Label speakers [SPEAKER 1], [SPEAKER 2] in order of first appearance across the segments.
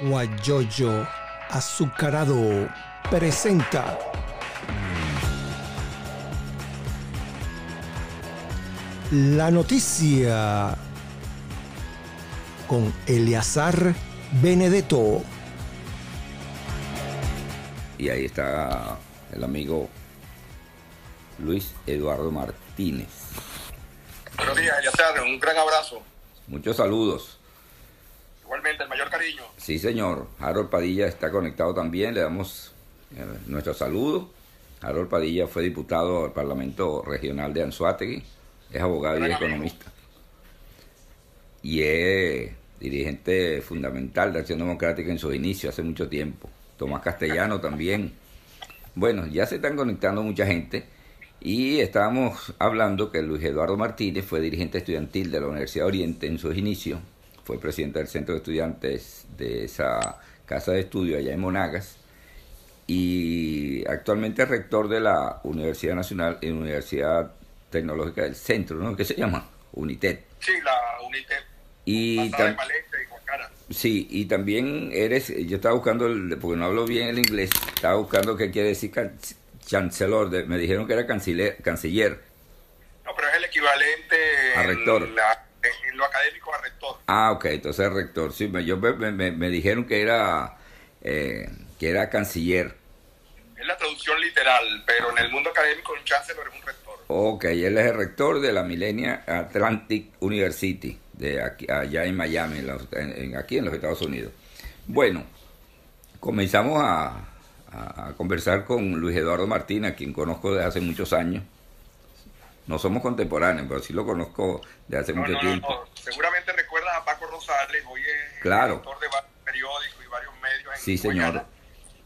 [SPEAKER 1] Guayoyo Azucarado presenta la noticia con Eleazar Benedetto.
[SPEAKER 2] Y ahí está el amigo Luis Eduardo Martínez.
[SPEAKER 3] Buenos días, Eleazar, un gran abrazo.
[SPEAKER 2] Muchos saludos.
[SPEAKER 3] Igualmente, el mayor cariño.
[SPEAKER 2] Sí, señor. Harold Padilla está conectado también. Le damos eh, nuestro saludo. Harold Padilla fue diputado al Parlamento Regional de Anzuategui. Es abogado y economista. Y es dirigente fundamental de Acción Democrática en sus inicios hace mucho tiempo. Tomás Castellano también. Bueno, ya se están conectando mucha gente. Y estábamos hablando que Luis Eduardo Martínez fue dirigente estudiantil de la Universidad Oriente en sus inicios fue presidente del centro de estudiantes de esa casa de estudio allá en Monagas y actualmente es rector de la Universidad Nacional y Universidad Tecnológica del Centro, ¿no? ¿Qué se llama? UNITED.
[SPEAKER 3] Sí, la UNITED.
[SPEAKER 2] Y, sí, y también eres, yo estaba buscando, el, porque no hablo bien el inglés, estaba buscando qué quiere decir chancellor, me dijeron que era canciller, canciller.
[SPEAKER 3] No, pero es el equivalente
[SPEAKER 2] a rector.
[SPEAKER 3] La lo académico a rector.
[SPEAKER 2] Ah, ok, entonces rector. Sí, me, yo me, dijeron que era, eh, que era canciller.
[SPEAKER 3] Es la traducción literal, pero en el mundo académico un chancellor es un rector.
[SPEAKER 2] Ok, él es el rector de la Millennium Atlantic University, de aquí, allá en Miami, en, aquí en los Estados Unidos. Bueno, comenzamos a, a, conversar con Luis Eduardo Martínez, a quien conozco desde hace muchos años no somos contemporáneos, pero sí lo conozco de hace mucho tiempo.
[SPEAKER 3] Seguramente recuerdas a Paco Rosales, hoy es
[SPEAKER 2] claro.
[SPEAKER 3] director de varios periódicos y varios medios en
[SPEAKER 2] Sí, señor.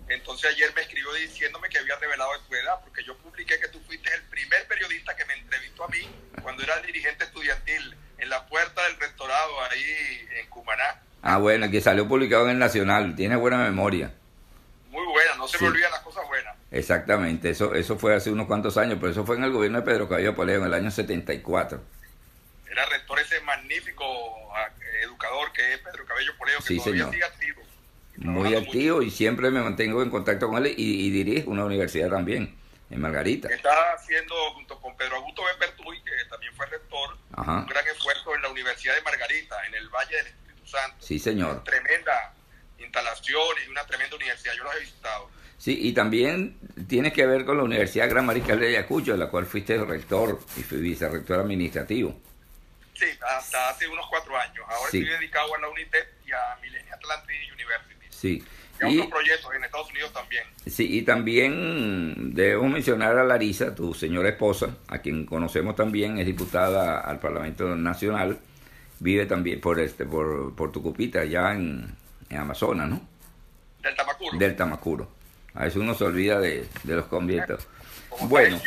[SPEAKER 3] Entonces ayer me escribió diciéndome que había revelado tu edad, porque yo publiqué que tú fuiste el primer periodista que me entrevistó a mí cuando era dirigente estudiantil en la puerta del rectorado ahí en Cumaná.
[SPEAKER 2] Ah, bueno, que salió publicado en el Nacional, tiene buena memoria.
[SPEAKER 3] Muy buena, no se me olvidan las cosas buenas.
[SPEAKER 2] Exactamente, eso eso fue hace unos cuantos años, pero eso fue en el gobierno de Pedro Cabello Poleo en el año 74.
[SPEAKER 3] Era rector ese magnífico ah, educador que es Pedro Cabello Poleo, que todavía sigue activo.
[SPEAKER 2] Muy activo y siempre me mantengo en contacto con él y, y dirijo una universidad también, en Margarita.
[SPEAKER 3] Está haciendo, junto con Pedro Augusto Bepertuy, que también fue rector, un gran esfuerzo en la Universidad de Margarita, en el Valle del Espíritu Santo.
[SPEAKER 2] Sí, señor.
[SPEAKER 3] Tremenda instalaciones y una tremenda universidad. Yo los he visitado.
[SPEAKER 2] Sí, y también tiene que ver con la Universidad Gran Mariscal de Ayacucho, de la cual fuiste rector y fui vicerrector administrativo.
[SPEAKER 3] Sí, hasta hace unos cuatro años. Ahora estoy dedicado a la UNITED y a Millennium Atlantic University.
[SPEAKER 2] Sí.
[SPEAKER 3] Y a otros proyectos en Estados Unidos también.
[SPEAKER 2] Sí, y también debemos mencionar a Larisa, tu señora esposa, a quien conocemos también, es diputada al Parlamento Nacional, vive también por este por, por Tucupita, allá en, en Amazonas, ¿no?
[SPEAKER 3] Del Tamacuro.
[SPEAKER 2] Del Tamacuro. A veces uno se olvida de, los conviertos.
[SPEAKER 3] bueno. En,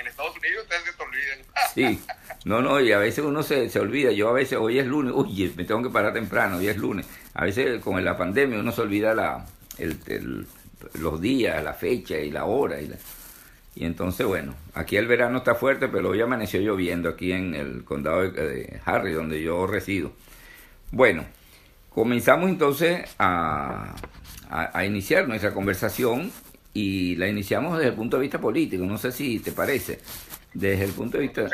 [SPEAKER 3] en, Estados Unidos ustedes se olviden.
[SPEAKER 2] sí. No, no, y a veces uno se, se olvida. Yo a veces, hoy es lunes, uy, me tengo que parar temprano, hoy es lunes. A veces con la pandemia uno se olvida la, el, los días, la fecha y la hora. Y, y entonces, bueno, aquí el verano está fuerte, pero hoy amaneció lloviendo aquí en el condado de Harry, donde yo resido. Bueno, Comenzamos entonces a, a, iniciar nuestra conversación y la iniciamos desde el punto de vista político, no sé si te parece. Desde el punto de vista...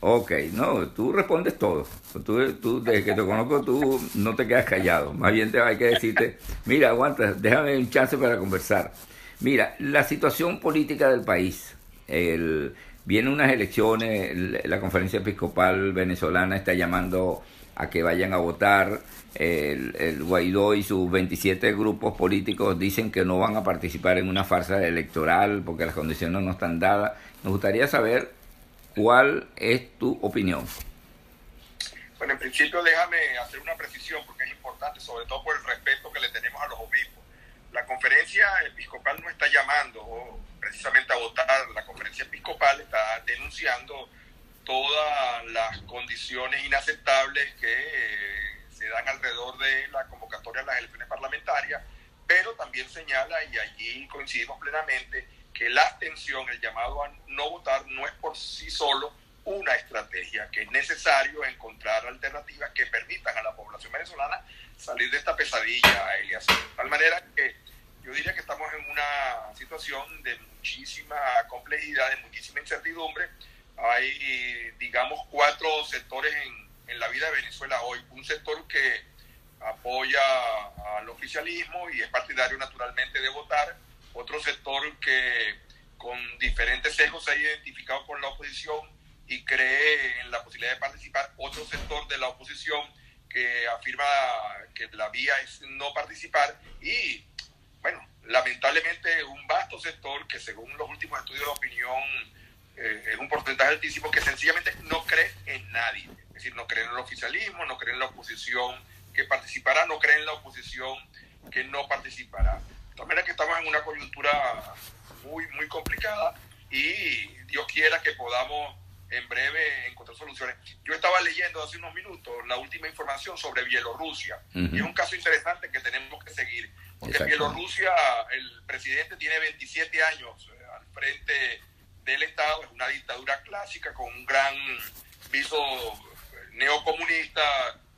[SPEAKER 2] Ok, no, tú respondes todo. Tú, tú, desde que te conozco, tú no te quedas callado. Más bien te hay que decirte, mira, aguanta, déjame un chance para conversar. Mira, la situación política del país. El, vienen unas elecciones, la conferencia episcopal venezolana está llamando a que vayan a votar el, Guaidó y sus 27 grupos políticos dicen que no van a participar en una farsa electoral porque las condiciones no están dadas. Nos gustaría saber cuál es tu opinión.
[SPEAKER 3] Bueno, en principio déjame hacer una precisión porque es importante, sobre todo por el respeto que le tenemos a los obispos. La conferencia episcopal no está llamando precisamente a votar, la conferencia episcopal está denunciando todas las condiciones inaceptables que se dan alrededor de la convocatoria a las elecciones parlamentarias, pero también señala, y allí coincidimos plenamente, que la abstención, el llamado a no votar, no es por sí solo una estrategia, que es necesario encontrar alternativas que permitan a la población venezolana salir de esta pesadilla, Elias. De tal manera que yo diría que estamos en una situación de muchísima complejidad, de muchísima incertidumbre. Hay, digamos, cuatro sectores en, en la vida de Venezuela hoy. Un sector que apoya al oficialismo y es partidario naturalmente de votar. Otro sector que con diferentes sesgos se ha identificado con la oposición y cree en la posibilidad de participar. Otro sector de la oposición que afirma que la vía es no participar y, bueno, lamentablemente un vasto sector que según los últimos estudios de opinión eh, es un porcentaje altísimo que sencillamente no cree en nadie. Es decir, no cree en el oficialismo, no cree en la oposición que participará, no cree en la oposición que no participará. De todas maneras que estamos en una coyuntura muy, muy complicada y Dios quiera que podamos en breve encontrar soluciones. Yo estaba leyendo hace unos minutos la última información sobre Bielorrusia y es un caso interesante que tenemos que seguir. Porque en Bielorrusia el presidente tiene 27 años eh, al frente del Estado, es una dictadura clásica con un gran viso neocomunista,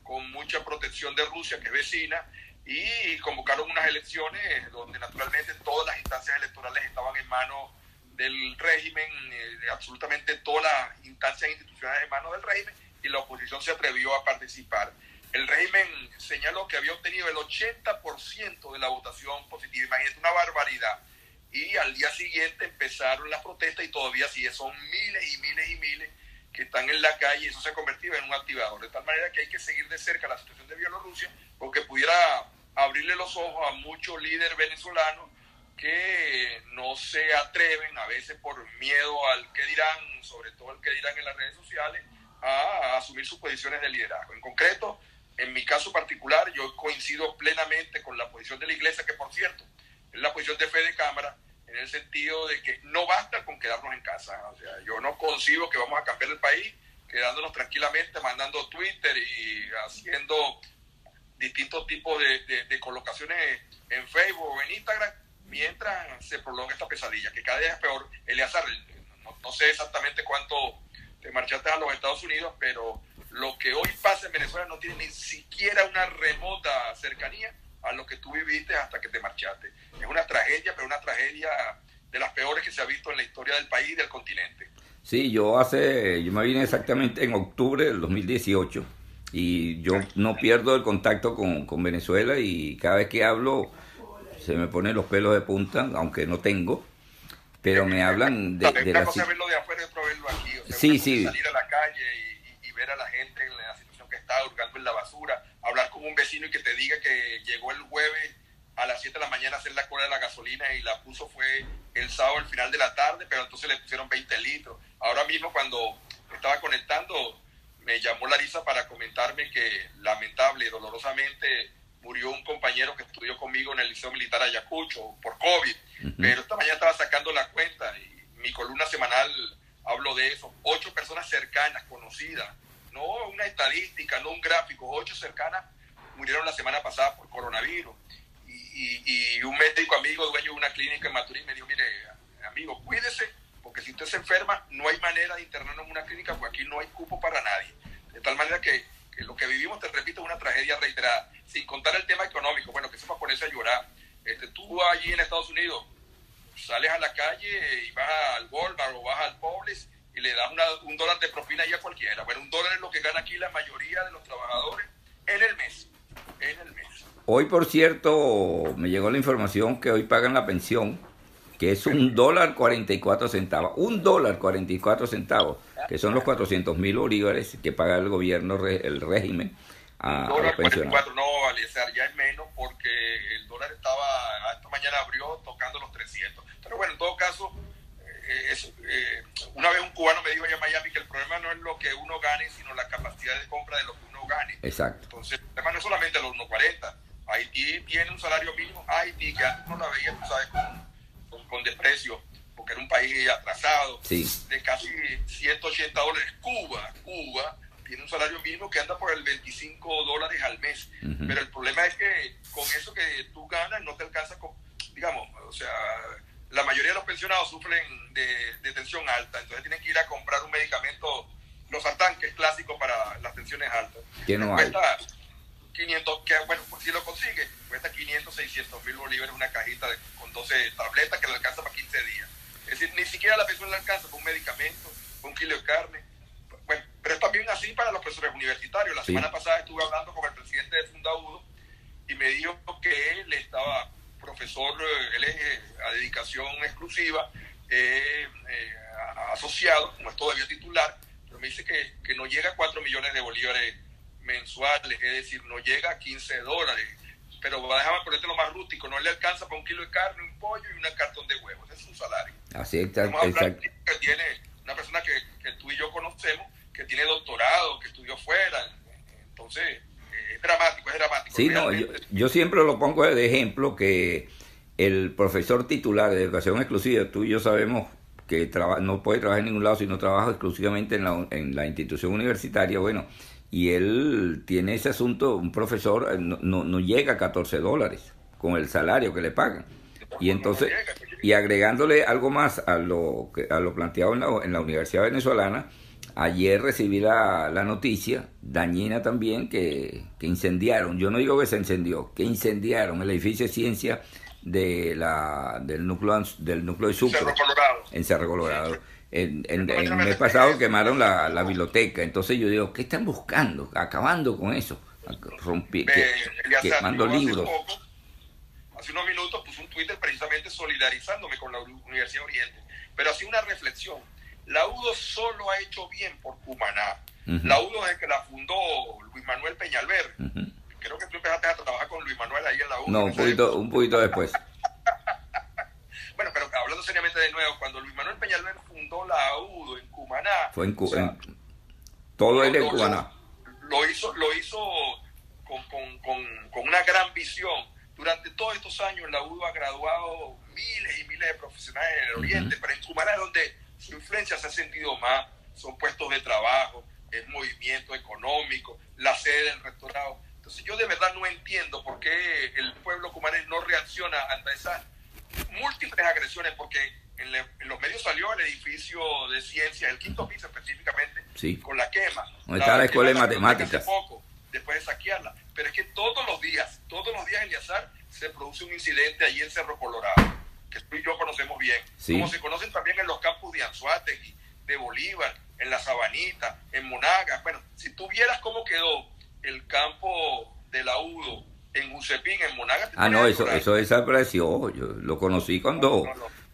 [SPEAKER 3] con mucha protección de Rusia, que es vecina, y convocaron unas elecciones donde naturalmente todas las instancias electorales estaban en manos del régimen, eh, absolutamente todas las instancias institucionales en manos del régimen, y la oposición se atrevió a participar. El régimen señaló que había obtenido el 80% de la votación positiva, imagínate una barbaridad. Y al día siguiente empezaron las protestas y todavía sigue, son miles y miles y miles que están en la calle y eso se ha convertido en un activador. De tal manera que hay que seguir de cerca la situación de Bielorrusia porque pudiera abrirle los ojos a muchos líderes venezolanos que no se atreven, a veces por miedo al que dirán, sobre todo al que dirán en las redes sociales, a, asumir sus posiciones de liderazgo. En concreto, en mi caso particular, yo coincido plenamente con la posición de la Iglesia, que por cierto, es la posición de fe de Cámara, en el sentido de que no basta con quedarnos en casa. O sea, yo no concibo que vamos a cambiar el país quedándonos tranquilamente, mandando Twitter y haciendo distintos tipos de, de colocaciones en Facebook o en Instagram mientras se prolonga esta pesadilla, que cada día es peor. Eleazar, no, no sé exactamente cuánto te marchaste a los Estados Unidos, pero lo que hoy pasa en Venezuela no tiene ni siquiera una remota cercanía a lo que tú viviste hasta que te marchaste. Es una tragedia, pero una tragedia de las peores que se ha visto en la historia del país y del continente.
[SPEAKER 2] Sí, yo hace, yo me vine exactamente en octubre del 2018 y yo no pierdo el contacto con, con Venezuela y cada vez que hablo se me ponen los pelos de punta, aunque no tengo, pero me hablan de,
[SPEAKER 3] de la cosa verlo de afuera y verlo aquí. O sea,
[SPEAKER 2] sí, sí.
[SPEAKER 3] Salir a la calle y, y, ver a la gente en la situación que está, hurgando en la basura, con un vecino y que te diga que llegó el jueves a las 7 de la mañana a hacer la cola de la gasolina y la puso fue el sábado al final de la tarde, pero entonces le pusieron 20 litros. Ahora mismo cuando estaba conectando, me llamó Larisa para comentarme que lamentable, dolorosamente, murió un compañero que estudió conmigo en el Liceo Militar Ayacucho por COVID, pero esta mañana estaba sacando la cuenta y mi columna semanal hablo de eso. Ocho personas cercanas, conocidas, no una estadística, no un gráfico, ocho cercanas murieron la semana pasada por coronavirus. Y, un médico amigo, dueño de una clínica en Maturín, me dijo, mire, amigo, cuídese, porque si usted se enferma, no hay manera de internarnos en una clínica, porque aquí no hay cupo para nadie. De tal manera que lo que vivimos, te repito, es una tragedia reiterada, sin contar el tema económico, bueno, que eso para ponerse a llorar. Este, tú allí en Estados Unidos sales a la calle y vas al Walmart o vas al Publix y le das un dólar de propina ahí a cualquiera. Bueno, un dólar es lo que gana aquí la mayoría de los trabajadores en el mes. En el mes.
[SPEAKER 2] Hoy, por cierto, me llegó la información que hoy pagan la pensión que es un dólar 44 centavos, un dólar 44 centavos, que son los 400 mil bolívares que paga el gobierno, el régimen
[SPEAKER 3] a, dólar 44, no, Aliezer, ya es menos porque el dólar estaba, esta mañana abrió tocando los 300. Pero bueno, en todo caso, eh, es, eh, una vez un cubano me dijo allá en Miami que el problema no es lo que uno gane, sino la capacidad de compra de lo que uno gane.
[SPEAKER 2] Exacto.
[SPEAKER 3] Entonces, problema no solamente los 1.40. Haití tiene un salario mínimo, Haití, que antes no la veía, tú sabes, cómo con desprecio, porque era un país atrasado, de casi 180 dólares. Cuba, Cuba tiene un salario mínimo que anda por el 25 dólares al mes, pero el problema es que con eso que tú ganas no te alcanza con, digamos, o sea, la mayoría de los pensionados sufren de, de tensión alta, entonces tienen que ir a comprar un medicamento es clásico para las tensiones altas.
[SPEAKER 2] Que no
[SPEAKER 3] cuesta 500, que, bueno, pues si lo consigue, cuesta 500, 600 mil bolívares una cajita con 12 tabletas que le alcanza para 15 días. Es decir, ni siquiera la persona le alcanza para un medicamento, para un kilo de carne. Bueno, pero es también así para los profesores universitarios. La semana pasada estuve hablando con el presidente de Fundaudo y me dijo que él estaba profesor, eh, él es eh, a dedicación exclusiva, eh, asociado, como es todavía titular, pero me dice que, que no llega a 4 millones de bolívares mensuales, es decir, no llega a 15 dólares. Pero déjame ponerte lo más rústico, no le alcanza para un kilo de carne, un pollo y un cartón de huevos. Ese es su salario.
[SPEAKER 2] Así está. Exacto.
[SPEAKER 3] Que tiene una persona que, que, tú y yo conocemos, que tiene doctorado, que estudió fuera. Entonces, es dramático, es dramático.
[SPEAKER 2] Sí, no, yo, yo, siempre lo pongo de ejemplo que el profesor titular de educación exclusiva, tú y yo sabemos que no puede trabajar en ningún lado si no trabaja exclusivamente en la, en la institución universitaria, bueno, y él tiene ese asunto, un profesor eh, no, no, llega a 14 dólares con el salario que le pagan. Y entonces, y agregándole algo más a lo, a lo planteado en la, en la Universidad Venezolana, ayer recibí la, la noticia, dañina también, que, que, incendiaron, yo no digo que se incendió, que incendiaron el edificio de ciencia de la, del, núcleo, del núcleo de Sucre, en Cerro Colorado. En, el mes pasado quemaron la, la, biblioteca, entonces yo digo, ¿qué están buscando? Acabando con eso, quemando libros.
[SPEAKER 3] Hace, unos minutos puse un Twitter precisamente solidarizándome con la Universidad Oriente, pero así una reflexión. La UDO solo ha hecho bien por Cumaná. La UDO es que la fundó Luis Manuel Peñalver. Creo que tú empezaste a trabajar con Luis Manuel ahí en la UDO.
[SPEAKER 2] No, un poquito, un poquito después.
[SPEAKER 3] bueno, pero hablando seriamente de nuevo, cuando Luis Manuel Peñalver fundó la AUDO en Cumaná.
[SPEAKER 2] Fue en, Cumaná. todo él en Cumaná.
[SPEAKER 3] Lo hizo, lo hizo con, con, con, con, una gran visión. Durante todos estos años la UDO ha graduado miles y miles de profesionales en el Oriente, pero en Cumaná es donde su influencia se ha sentido más. Son puestos de trabajo, es movimiento económico, la sede del rectorado. Entonces yo de verdad no entiendo por qué el pueblo cumanés no reacciona ante esas múltiples agresiones, porque en, los medios salió el edificio de ciencia, el quinto piso específicamente, con la quema.
[SPEAKER 2] ¿Dónde está la, escuela de matemáticas?
[SPEAKER 3] Poco, después de saquearla. Pero es que todos los días, todos los días en Yazar se produce un incidente allí en Cerro Colorado, que tú y yo conocemos bien. Como se conocen también en los campos de Anzuategui, de Bolívar, en La Sabanita, en Monagas. Bueno, si tú vieras cómo quedó el campo de la UDO en Ucepín, en Monagas.
[SPEAKER 2] Ah, no, eso, eso desapareció. Yo lo conocí cuando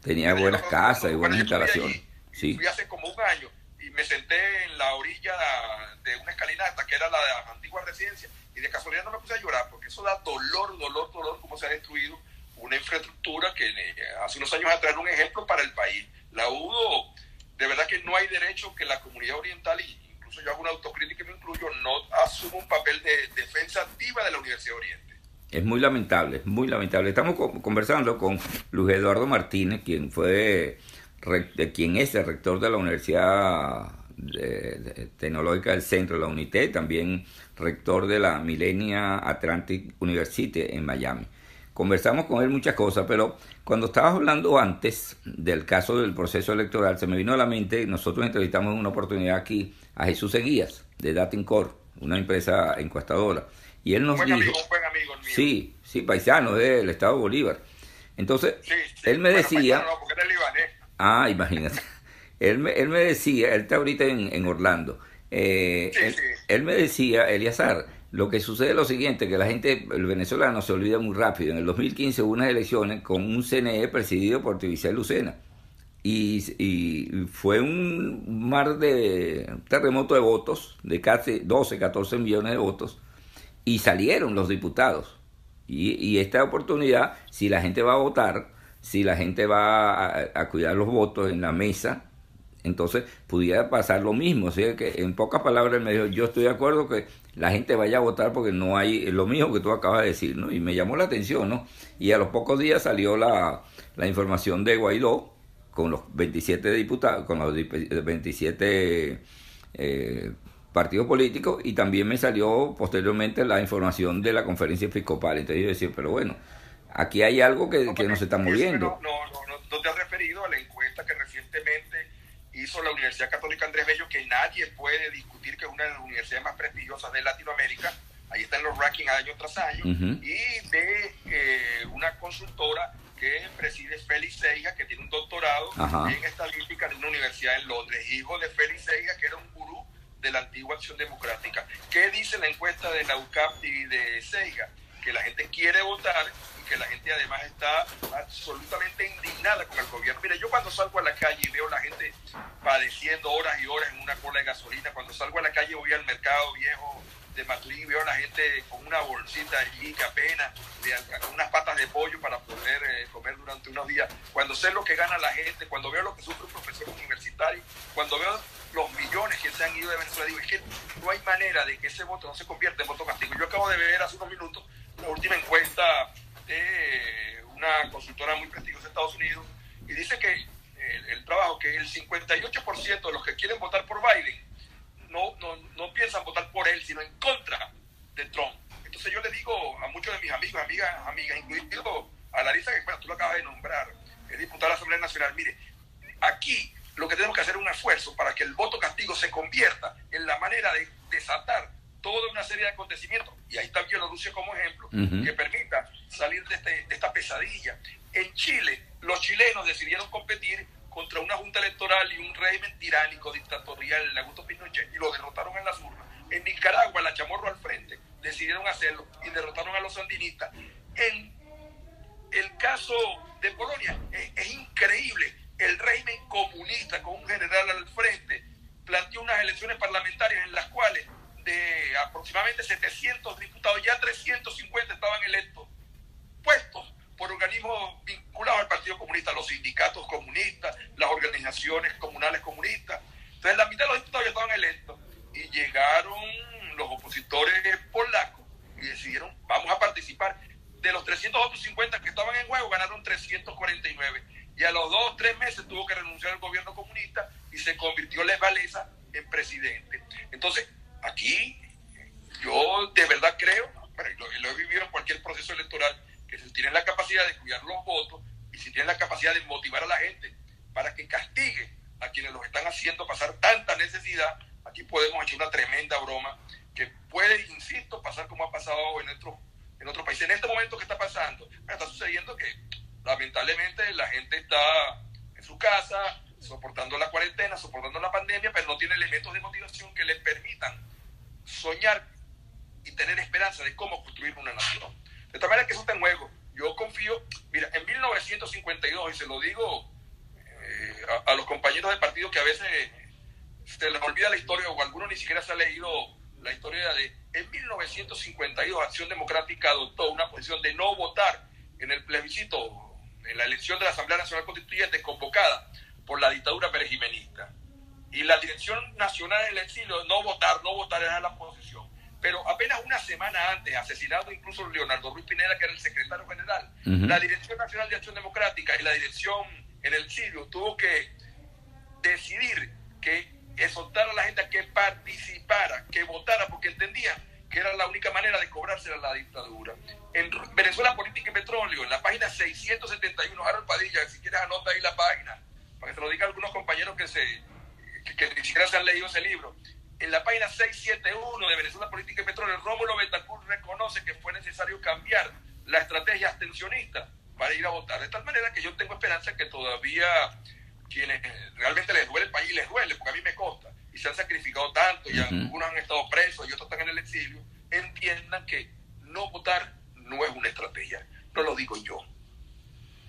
[SPEAKER 2] tenía buenas casas y buenas instalaciones. sí.
[SPEAKER 3] Fui hace como un año y me senté en la orilla de una escalinata que era la antigua residencia y de casualidad no me puse a llorar porque eso da dolor, dolor, dolor, como se ha destruido una infraestructura que eh, hace unos años atrás era un ejemplo para el país. La UDO, de verdad que no hay derecho que la comunidad oriental, y yo hago una autocrítica y me incluyo, no asuma un papel de defensa activa de la Universidad Oriente.
[SPEAKER 2] Es muy lamentable, es muy lamentable. Estamos conversando con Luis Eduardo Martínez, quien fue de quien es el rector de la Universidad Tecnológica del Centro, la UNITE, también rector de la Millenia Atlantic University en Miami. Conversamos con él muchas cosas, pero cuando estabas hablando antes del caso del proceso electoral, se me vino a la mente, nosotros entrevistamos en una oportunidad aquí a Jesús Eguías, de Datincore, una empresa encuestadora. Y él nos dijo... Sí, sí, paisano del Estado Bolívar. Entonces, él me decía... Ah, imagínate. él, me, él me decía, él está ahorita en, Orlando. Eh, él, me decía, Eliazar, lo que sucede es lo siguiente, que la gente, el venezolano se olvida muy rápido. En el 2015 hubo unas elecciones con un CNE presidido por Tibicel Lucena. Y, y, fue un mar de terremoto de votos, de casi 12, 14 millones de votos, y salieron los diputados. Y, esta oportunidad, si la gente va a votar, si la gente va a, cuidar los votos en la mesa, entonces pudiera pasar lo mismo. O sea que en pocas palabras me dijo, yo estoy de acuerdo que la gente vaya a votar porque no hay lo mismo que tú acabas de decir, ¿no? Y me llamó la atención, ¿no? Y a los pocos días salió la, la información de Guaidó con los 27 diputados, con los 27 eh, partido político y también me salió posteriormente la información de la conferencia episcopal. Entonces yo decía, pero bueno, aquí hay algo que, no, que se está moviendo.
[SPEAKER 3] No, no, no, no, te has referido a la encuesta que recientemente hizo la Universidad Católica Andrés Bello, que nadie puede discutir que es una de las universidades más prestigiosas de Latinoamérica. Ahí están los rankings año tras año. Y de eh, una consultora que preside Félix Seiga, que tiene un doctorado en estadística de una universidad en Londres, hijo de Félix Seiga, que era un gurú de la antigua Acción Democrática. ¿Qué dice la encuesta de la UCAP y de Seiga? Que la gente quiere votar que la gente además está absolutamente indignada con el gobierno. Mire, yo cuando salgo a la calle y veo a la gente padeciendo horas y horas en una cola de gasolina, cuando salgo a la calle voy al mercado viejo de Maturín, veo a la gente con una bolsita allí que apenas, unas patas de pollo para poder eh, comer durante unos días. Cuando sé lo que gana la gente, cuando veo lo que sufre un profesor universitario, cuando veo los millones que se han ido de Venezuela, digo, es que no hay manera de que ese voto no se convierta en voto castigo. Yo acabo de ver hace unos minutos la última encuesta de una consultora muy prestigiosa de Estados Unidos y dice que el, el trabajo, que el 58% de los que quieren votar por Biden no, no, no piensan votar por él, sino en contra de Trump. Entonces yo le digo a muchos de mis amigos, amigas, amigas, incluido a Larisa, que bueno, tú lo acabas de nombrar, es diputada de la Asamblea Nacional, mire, aquí lo que tenemos que hacer es un esfuerzo para que el voto castigo se convierta en la manera de desatar toda una serie de acontecimientos, y ahí está Bielorrusia como ejemplo, que permita salir de, este, de esta pesadilla. En Chile, los chilenos decidieron competir contra una junta electoral y un régimen tiránico, dictatorial, el Augusto Pinochet, y lo derrotaron en las urnas. En Nicaragua, la Chamorro al frente, decidieron hacerlo y derrotaron a los sandinistas. En el caso de Polonia, es, increíble. El régimen comunista, con un general al frente, planteó unas elecciones parlamentarias en las cuales de aproximadamente 700 diputados, ya 350 estaban electos, puestos por organismos vinculados al Partido Comunista, los sindicatos comunistas, las organizaciones comunales comunistas. Entonces la mitad de los diputados ya estaban electos y llegaron los opositores polacos y decidieron, vamos a participar. De los 350 que estaban en juego, ganaron 349. Y a los dos, tres meses tuvo que renunciar al gobierno comunista y se convirtió Les Valesa en presidente. Entonces, aquí yo de verdad creo, y lo he vivido en cualquier proceso electoral, que si tienen la capacidad de cuidar los votos y si tienen la capacidad de motivar a la gente para que castigue a quienes los están haciendo pasar tanta necesidad, aquí podemos echar una tremenda broma que puede, insisto, pasar como ha pasado en otros en otro país. En este momento que está pasando, está sucediendo que lamentablemente la gente está en su casa, soportando la cuarentena, soportando la pandemia, pero no tiene elementos de motivación que les permitan soñar y tener esperanza de cómo construir una nación. De tal manera que eso está en juego. Yo confío, mira, en 1952, y se lo digo eh, a, los compañeros del partido que a veces se les olvida la historia o algunos ni siquiera se ha leído la historia de... En 1952 Acción Democrática adoptó una posición de no votar en el plebiscito, en la elección de la Asamblea Nacional Constituyente convocada por la dictadura perejimenista. Y la Dirección Nacional del Exilio, no votar, no votar era la posición pero apenas una semana antes, asesinado incluso Leonardo Ruiz Pineda, que era el secretario general, la Dirección Nacional de Acción Democrática y la dirección en el Sirio tuvo que decidir que exhortar a la gente a que participara, que votara, porque entendían que era la única manera de cobrarse a la dictadura. En Venezuela Política y Petróleo, en la página 671, Harold Padilla, si quieres anota ahí la página, para que te lo diga algunos compañeros que, se, que ni siquiera se han leído ese libro en la página 671 de Venezuela Política y Petróleo, Rómulo Betancourt reconoce que fue necesario cambiar la estrategia abstencionista para ir a votar. De tal manera que yo tengo esperanza que todavía quienes realmente les duele el país les duele, porque a mí me consta, y se han sacrificado tanto, y algunos han estado presos y otros están en el exilio, entiendan que no votar no es una estrategia. No lo digo yo.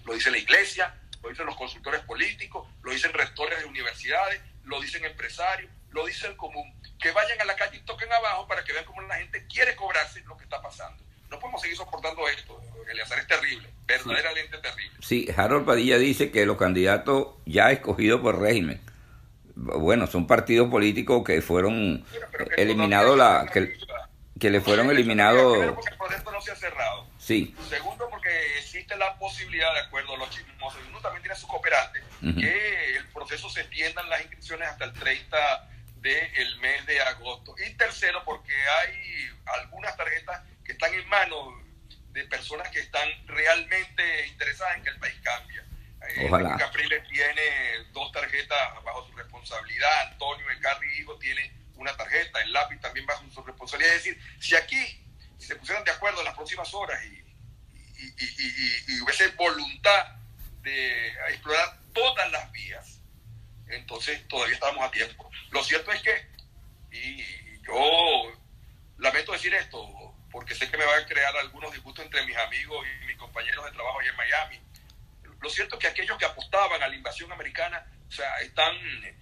[SPEAKER 3] Lo dice la iglesia, lo dicen los consultores políticos, lo dicen rectores de universidades, lo dicen empresarios, lo dice el común, que vayan a la calle y toquen abajo para que vean cómo la gente quiere cobrarse lo que está pasando. No podemos seguir soportando esto. Eleazar es terrible, verdaderamente terrible.
[SPEAKER 2] Sí, Harold Padilla dice que los candidatos ya escogidos por régimen, bueno, son partidos políticos que fueron eliminados, la, que, que, le fueron eliminados...
[SPEAKER 3] Porque posibilidad, de acuerdo a los chismosos, uno también tiene su cooperante, que el proceso se extiendan las inscripciones hasta el 30 del mes de agosto. Y tercero, porque hay algunas tarjetas que están en manos de personas que están realmente interesadas en que el país cambie. Eh,
[SPEAKER 2] Ojalá.
[SPEAKER 3] Capriles tiene dos tarjetas bajo su responsabilidad, Antonio Ecarri Hijo tiene una tarjeta, el lápiz también bajo su responsabilidad. Es decir, si aquí se pusieran de acuerdo en las próximas horas y, y, y, y, hubiese voluntad de explorar todas las vías, entonces todavía estamos a tiempo. Lo cierto es que, y yo lamento decir esto, porque sé que me va a crear algunos disgustos entre mis amigos y mis compañeros de trabajo en Miami. Lo cierto es que aquellos que apostaban a la invasión americana, están eh,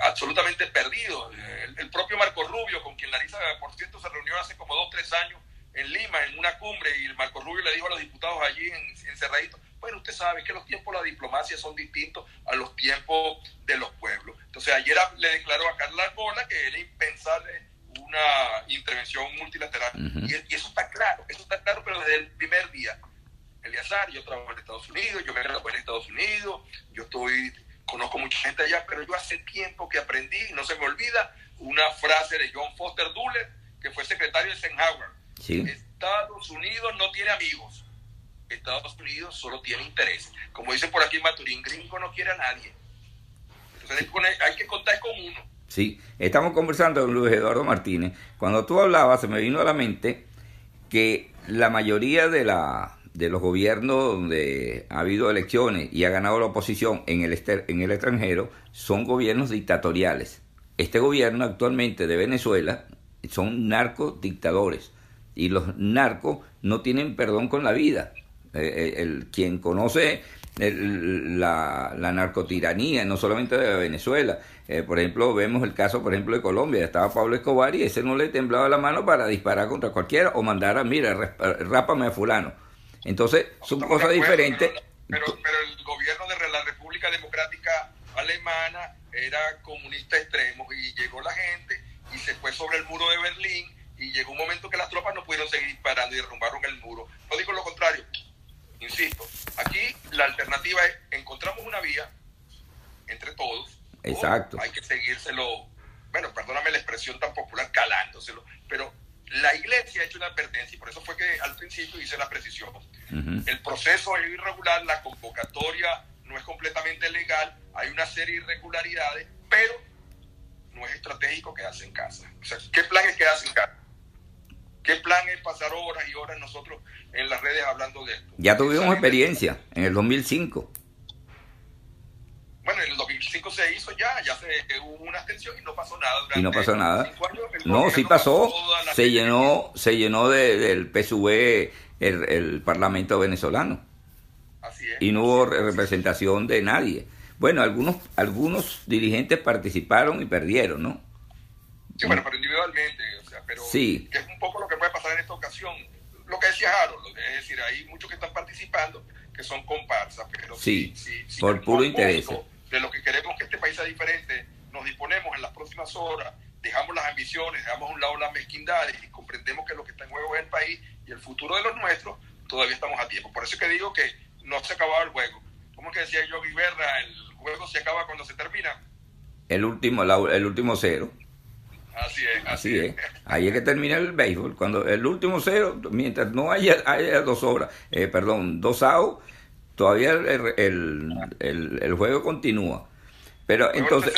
[SPEAKER 3] absolutamente perdidos. El, el, propio Marco Rubio, con quien Larisa, por cierto, se reunió hace como dos, tres años en Lima, en una cumbre, y el Marco Rubio le dijo a los diputados allí en, encerraditos, bueno, usted sabe que los tiempos de la diplomacia son distintos a los tiempos de los pueblos. Entonces ayer le declaró a Carla Gola que era impensable una intervención multilateral. Uh -huh. y, y, eso está claro, eso está claro, pero desde el primer día. Eliazar, yo trabajo en Estados Unidos, yo me gradué en Estados Unidos, yo estoy, conozco mucha gente allá, pero yo hace tiempo que aprendí, no se me olvida, una frase de John Foster Dulles, que fue secretario de Eisenhower.
[SPEAKER 2] Sí.
[SPEAKER 3] Estados Unidos no tiene amigos, Estados Unidos solo tiene interés. Como dicen por aquí en Maturín, gringo no quiere a nadie. Entonces hay que contar con uno.
[SPEAKER 2] Sí, estamos conversando con Luis Eduardo Martínez. Cuando tú hablabas, se me vino a la mente que la mayoría de, la, de los gobiernos donde ha habido elecciones y ha ganado la oposición en el, en el extranjero son gobiernos dictatoriales. Este gobierno actualmente de Venezuela son narcodictadores y los narcos no tienen perdón con la vida. Eh, el, quien conoce el, la, la, narcotiranía, no solamente de Venezuela. Eh, por ejemplo, vemos el caso, por ejemplo, de Colombia. Estaba Pablo Escobar y ese no le temblaba la mano para disparar contra cualquiera o mandar a, mira, rápame a fulano. Entonces, son
[SPEAKER 3] Estamos
[SPEAKER 2] cosas
[SPEAKER 3] acuerdo,
[SPEAKER 2] diferentes.
[SPEAKER 3] Pero, pero, pero, el gobierno de la República Democrática Alemana era comunista extremo y llegó la gente y se fue sobre el muro de Berlín y llegó un momento que las tropas no pudieron seguir disparando y derrumbaron el muro. No digo lo contrario, insisto, aquí la alternativa es encontramos una vía entre todos.
[SPEAKER 2] Exacto.
[SPEAKER 3] Hay que seguírselo, bueno, perdóname la expresión tan popular, calándoselo, pero la iglesia ha hecho una advertencia y por eso fue que al principio hice la precisión. Uh -huh. El proceso es irregular, la convocatoria no es completamente legal, hay una serie de irregularidades, pero no es estratégico quedarse en casa. O sea, ¿qué plan es quedarse en casa? ¿Qué plan es pasar horas y horas nosotros en las redes hablando de esto?
[SPEAKER 2] Ya tuvimos experiencia en el 2005.
[SPEAKER 3] Bueno, en el 2005 se hizo ya, ya se hubo una abstención y no pasó nada. Durante
[SPEAKER 2] y no pasó nada.
[SPEAKER 3] Años,
[SPEAKER 2] no, sí pasó. Se llenó, se llenó de, del PSV el, el, Parlamento venezolano.
[SPEAKER 3] Así es.
[SPEAKER 2] Y no hubo representación de nadie. Bueno, algunos, algunos dirigentes participaron y perdieron, ¿no?
[SPEAKER 3] Sí, bueno, pero individualmente, pero
[SPEAKER 2] sí.
[SPEAKER 3] que es un poco lo que puede pasar en esta ocasión. Lo que decía Harold, es decir, hay muchos que están participando que son comparsas, pero
[SPEAKER 2] sí,
[SPEAKER 3] si, si, si
[SPEAKER 2] por puro interés.
[SPEAKER 3] De lo que queremos que este país sea diferente, nos disponemos en las próximas horas, dejamos las ambiciones, dejamos a un lado las mezquindades y comprendemos que lo que está en juego es el país y el futuro de los nuestros, todavía estamos a tiempo. Por eso es que digo que no se ha acabado el juego. ¿Cómo que decía yo, Guiberra? El juego se acaba cuando se termina.
[SPEAKER 2] El último, la, el último cero.
[SPEAKER 3] Así es.
[SPEAKER 2] Así, es. Ahí es que termina el béisbol. Cuando el último cero, mientras no haya, haya dos horas, eh, perdón, dos outs, todavía el, el, el, el, juego continúa. Pero entonces,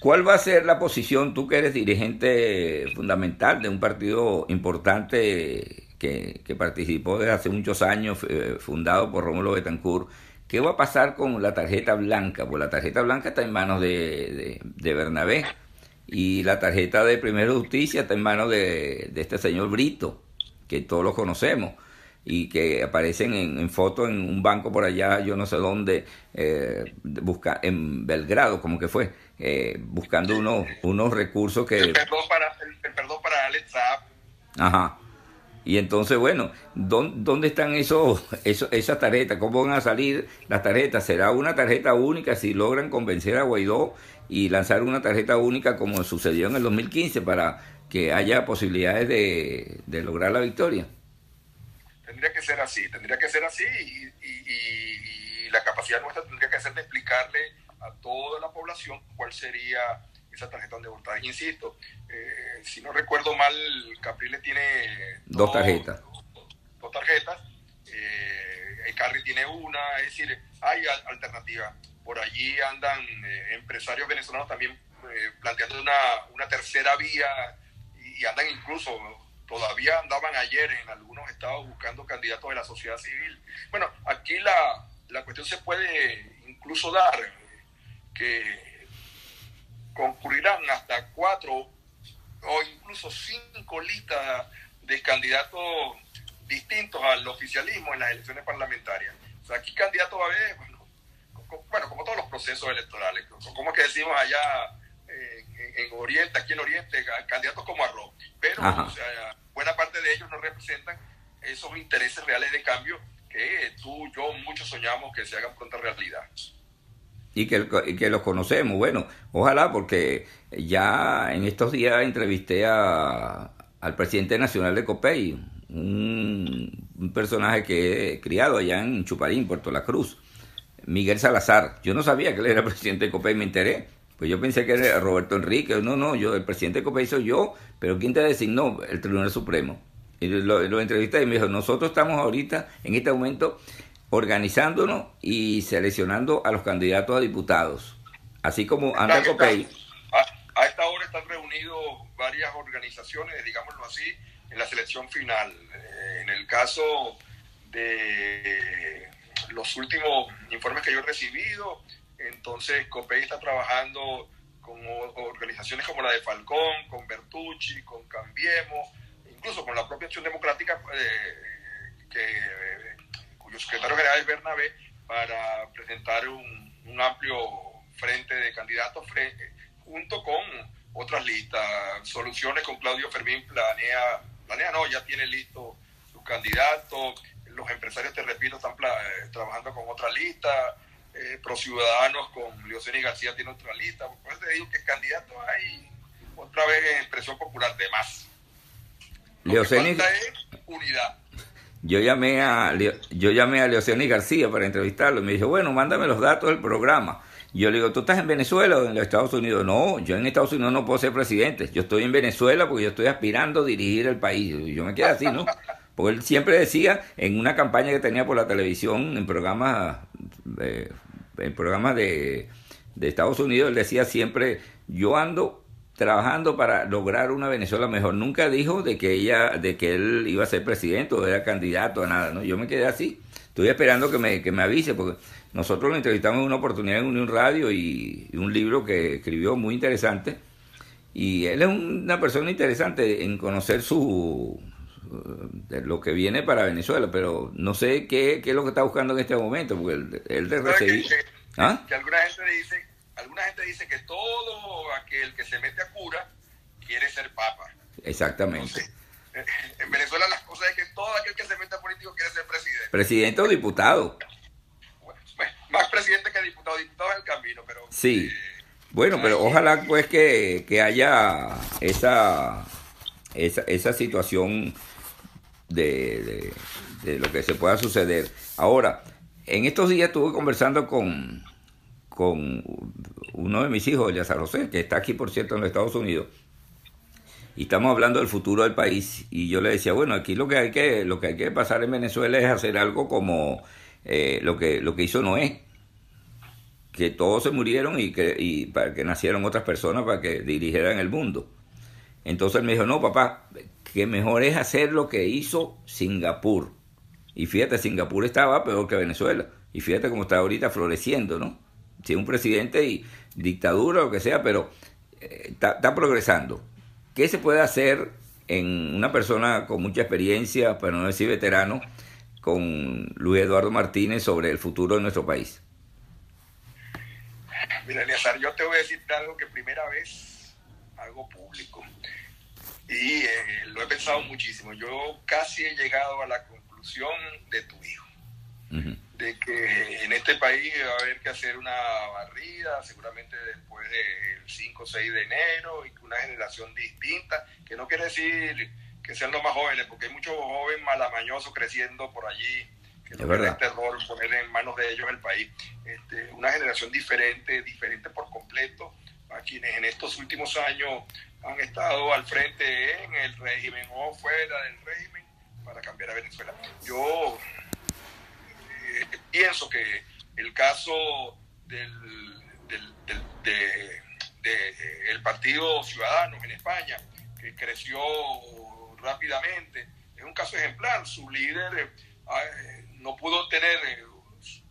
[SPEAKER 2] ¿cuál va a ser la posición, tú que eres dirigente fundamental de un partido importante que, que participó desde hace muchos años, eh, fundado por Rómulo Betancourt? ¿Qué va a pasar con la tarjeta blanca? Pues la tarjeta blanca está en manos de, de, de Bernabé y la tarjeta de Primera Justicia está en manos de, de, este señor Brito, que todos lo conocemos y que aparecen en, en fotos en un banco por allá, yo no sé dónde, eh, busca, en Belgrado, como que fue, eh, buscando unos, unos recursos que...
[SPEAKER 3] El perdón para, el, el perdón para Alex Saab.
[SPEAKER 2] Ajá. Y entonces, bueno, ¿dónde, dónde están esos, esos, esas tarjetas? ¿Cómo van a salir las tarjetas? ¿Será una tarjeta única si logran convencer a Guaidó y lanzar una tarjeta única como sucedió en el 2015 para que haya posibilidades de, de lograr la victoria?
[SPEAKER 3] Tendría que ser así, tendría que ser así y, y, y, y la capacidad nuestra tendría que ser de explicarle a toda la población cuál sería esa tarjeta donde votar. Insisto, eh, si no recuerdo mal, Capriles tiene
[SPEAKER 2] dos, dos tarjetas.
[SPEAKER 3] Dos, dos tarjetas. Eh, Carri tiene una, es decir, hay alternativas. Por allí andan eh, empresarios venezolanos también eh, planteando una, una tercera vía y, andan incluso, todavía andaban ayer en algunos estados buscando candidatos de la sociedad civil. Bueno, aquí la, la cuestión se puede incluso dar que concurrirán hasta cuatro o incluso cinco listas de candidatos distintos al oficialismo en las elecciones parlamentarias. O sea, aquí candidatos va a haber, bueno, como, todos los procesos electorales, como es que decimos allá eh, en, Oriente, aquí en Oriente, candidatos como arroz. Pero, o sea, buena parte de ellos no representan esos intereses reales de cambio que tú, yo, muchos soñamos que se hagan pronta realidad.
[SPEAKER 2] Y que, y que los conocemos, bueno, ojalá porque ya en estos días entrevisté a, al presidente nacional de COPEI, un, personaje que he criado allá en Chuparín, Puerto La Cruz, Miguel Salazar. Yo no sabía que él era presidente de COPEI, me enteré. Pues yo pensé que era Roberto Enrique. No, no, yo, el presidente de COPEI soy yo, pero ¿quién te designó? El Tribunal Supremo. Y lo, lo entrevisté y me dijo, nosotros estamos ahorita, en este momento, organizándonos y seleccionando a los candidatos a diputados. Así como anda COPEI.
[SPEAKER 3] A, esta hora están reunidos varias organizaciones, digámoslo así, en la selección final. Eh, en el caso de los últimos informes que yo he recibido, entonces COPEI está trabajando con organizaciones como la de Falcón, con Bertucci, con Cambiemos, incluso con la propia Acción Democrática, eh, cuyo secretario general es Bernabé, para presentar un, amplio frente de candidatos junto con otras listas. Soluciones con Claudio Fermín planea planea no, ya tiene listo su candidato, los empresarios, te repito, están eh, trabajando con otra lista, eh, Pro Ciudadanos con Leoceni García tiene otra lista, por eso te digo que candidatos hay otra vez en expresión popular de más.
[SPEAKER 2] Leoceni...
[SPEAKER 3] unidad.
[SPEAKER 2] Yo llamé a yo llamé a Leoceni García para entrevistarlo y me dijo, bueno, mándame los datos del programa. yo le digo, ¿tú estás en Venezuela o en los Estados Unidos? No, yo en Estados Unidos no puedo ser presidente. Yo estoy en Venezuela porque yo estoy aspirando a dirigir el país. Y yo me quedé así, ¿no? Porque él siempre decía, en una campaña que tenía por la televisión, en programas, en programas de, de Estados Unidos, él decía siempre, yo ando trabajando para lograr una Venezuela mejor. Nunca dijo de que ella, de que él iba a ser presidente o era candidato a nada, ¿no? Yo me quedé así. Estoy esperando que me, que me avise, porque nosotros lo entrevistamos en una oportunidad en Unión Radio y un libro que escribió muy interesante. Y él es una persona interesante en conocer su, de lo que viene para Venezuela, pero no sé qué, qué, es lo que está buscando en este momento, porque él, de recibir...
[SPEAKER 3] Que, ¿Ah? que, alguna gente dice, alguna gente dice que todo aquel que se mete a cura quiere ser papa.
[SPEAKER 2] Exactamente.
[SPEAKER 3] en Venezuela las cosas es que todo aquel que se mete a político quiere ser presidente.
[SPEAKER 2] Presidente o diputado.
[SPEAKER 3] más presidente que diputado, diputado es el camino, pero...
[SPEAKER 2] Sí. Eh, bueno, pero ojalá pues que, que haya esa, esa, esa situación de, lo que se pueda suceder. Ahora, en estos días estuve conversando con, con uno de mis hijos, Eliazar José, que está aquí, por cierto, en los Estados Unidos, y estamos hablando del futuro del país, y yo le decía, bueno, aquí lo que hay que, lo que, hay que pasar en Venezuela es hacer algo como eh, lo, que, lo que hizo Noé, que todos se murieron y que y para que nacieron otras personas para que dirigieran el mundo. Entonces él me dijo, no, papá, que mejor es hacer lo que hizo Singapur. Y fíjate, Singapur estaba peor que Venezuela. Y fíjate cómo está ahorita floreciendo, ¿no? Si un presidente y dictadura o lo que sea, pero eh, está, progresando. ¿Qué se puede hacer en una persona con mucha experiencia, para no decir veterano, con Luis Eduardo Martínez sobre el futuro de nuestro país?
[SPEAKER 3] Mira, yo te voy a decir algo que primera vez hago público y eh, lo he pensado muchísimo. Yo casi he llegado a la conclusión de tu hijo, de que en este país va a haber que hacer una barrida, seguramente después del 5 o 6 de enero, y que una generación distinta, que no quiere decir que sean los más jóvenes, porque hay muchos jóvenes malamañosos creciendo por allí, que no quieren terror poner en manos de ellos el país. Este, una generación diferente, diferente por completo, a quienes en estos últimos años han estado al frente en el régimen o fuera del régimen para cambiar a Venezuela. Yo pienso que el caso del, del, de, el Partido Ciudadano en España, que creció rápidamente, es un caso ejemplar. Su líder eh, no pudo tener eh,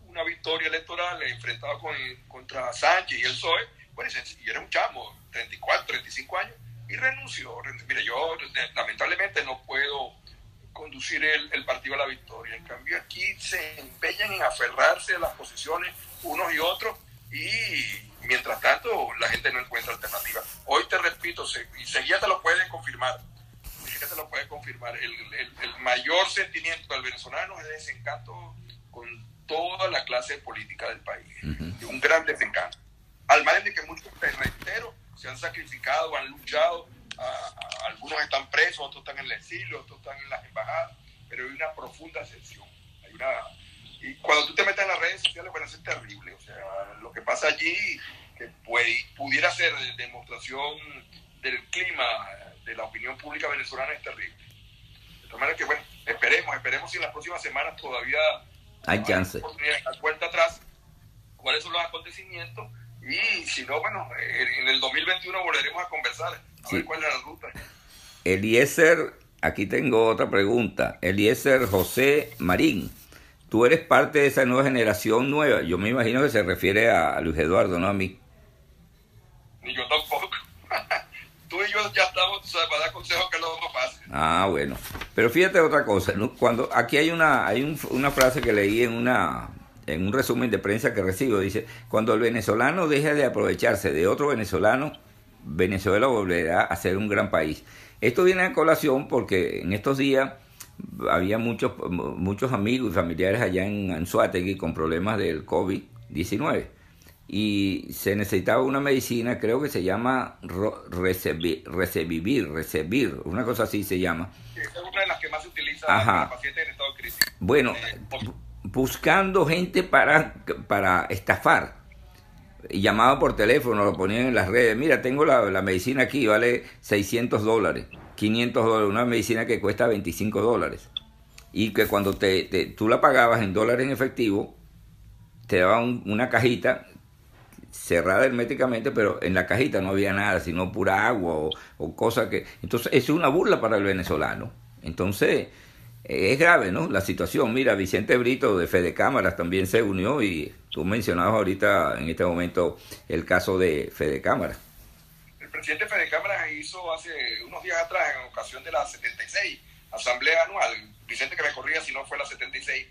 [SPEAKER 3] una victoria electoral enfrentado con, contra Sánchez y el PSOE, bueno, y era un chamo, 34, 35 años, y renunció. Mire, yo lamentablemente no puedo conducir el, el, partido a la victoria. En cambio, aquí se empeñan en aferrarse a las posiciones unos y otros y mientras tanto la gente no encuentra alternativa. Hoy te repito, y seguía te lo puede confirmar, te lo puede confirmar, el, el, el, mayor sentimiento del venezolano es desencanto con toda la clase política del país, un gran desencanto. Al margen de que muchos, te reitero, se han sacrificado, han luchado, algunos están presos, otros están en el exilio, otros están en las embajadas, pero hay una profunda excepción. Hay una, y cuando tú te metes en las redes sociales, bueno, eso es terrible. O sea, lo que pasa allí, que puede, pudiera ser demostración del clima de la opinión pública venezolana, es terrible. De tal manera que, bueno, esperemos, esperemos si en las próximas semanas todavía
[SPEAKER 2] hay chance.
[SPEAKER 3] Dar cuenta atrás cuáles son los acontecimientos y si no, bueno, en el 2021 volveremos a conversar, a ver cuál es la ruta.
[SPEAKER 2] Eliezer, aquí tengo otra pregunta. Eliezer José Marín, tú eres parte de esa nueva generación nueva. Yo me imagino que se refiere a Luis Eduardo, no a mí.
[SPEAKER 3] Ni yo tampoco. tú y yo ya estamos para dar consejos que no pase.
[SPEAKER 2] Ah, bueno. Pero fíjate otra cosa. Cuando aquí hay una hay una frase que leí en una en un resumen de prensa que recibo, dice, cuando el venezolano deje de aprovecharse de otro venezolano, Venezuela volverá a ser un gran país. Esto viene a colación porque en estos días había muchos, muchos amigos y familiares allá en Anzuategui con problemas del COVID-19 y se necesitaba una medicina, creo que se llama Recevir, Recevir, una cosa así se llama.
[SPEAKER 3] es una de las que más se utiliza para pacientes en estado de crisis.
[SPEAKER 2] Bueno, eh, buscando gente para, para estafar. Llamaba por teléfono, lo ponían en las redes. Mira, tengo la, la medicina aquí, vale 600 dólares, 500 dólares, una medicina que cuesta 25 dólares. Y que cuando te, tú la pagabas en dólares en efectivo, te daban una cajita cerrada herméticamente, pero en la cajita no había nada, sino pura agua o, o cosas que... Entonces, es una burla para el venezolano. Entonces, es grave, ¿no? La situación. Mira, Vicente Brito de Fede Cámaras también se unió y tú mencionabas ahorita en este momento el caso de Fede Cámaras.
[SPEAKER 3] El presidente Fede Cámaras hizo hace unos días atrás, en ocasión de la 76 Asamblea Anual, Vicente que me corría si no fue la 76,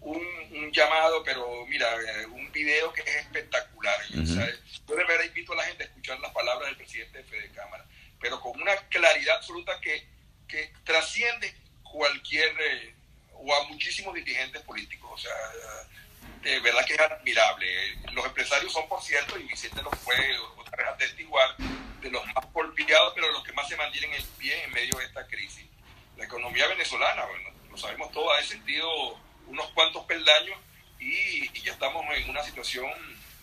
[SPEAKER 3] un, un llamado, pero mira, eh, un video que es espectacular. yo de verdad invito a la gente a escuchar las palabras del presidente de Fede Cámaras, pero con una claridad absoluta que, que trasciende cualquier, eh, o a muchísimos dirigentes políticos. O sea, de verdad que es admirable. Los empresarios son, por cierto, y Vicente lo fue otra vez atestiguar, de los más golpeados, pero los que más se mantienen en pie en medio de esta crisis. La economía venezolana, bueno, lo sabemos todos, ha sentido unos cuantos peldaños y, y ya estamos en una situación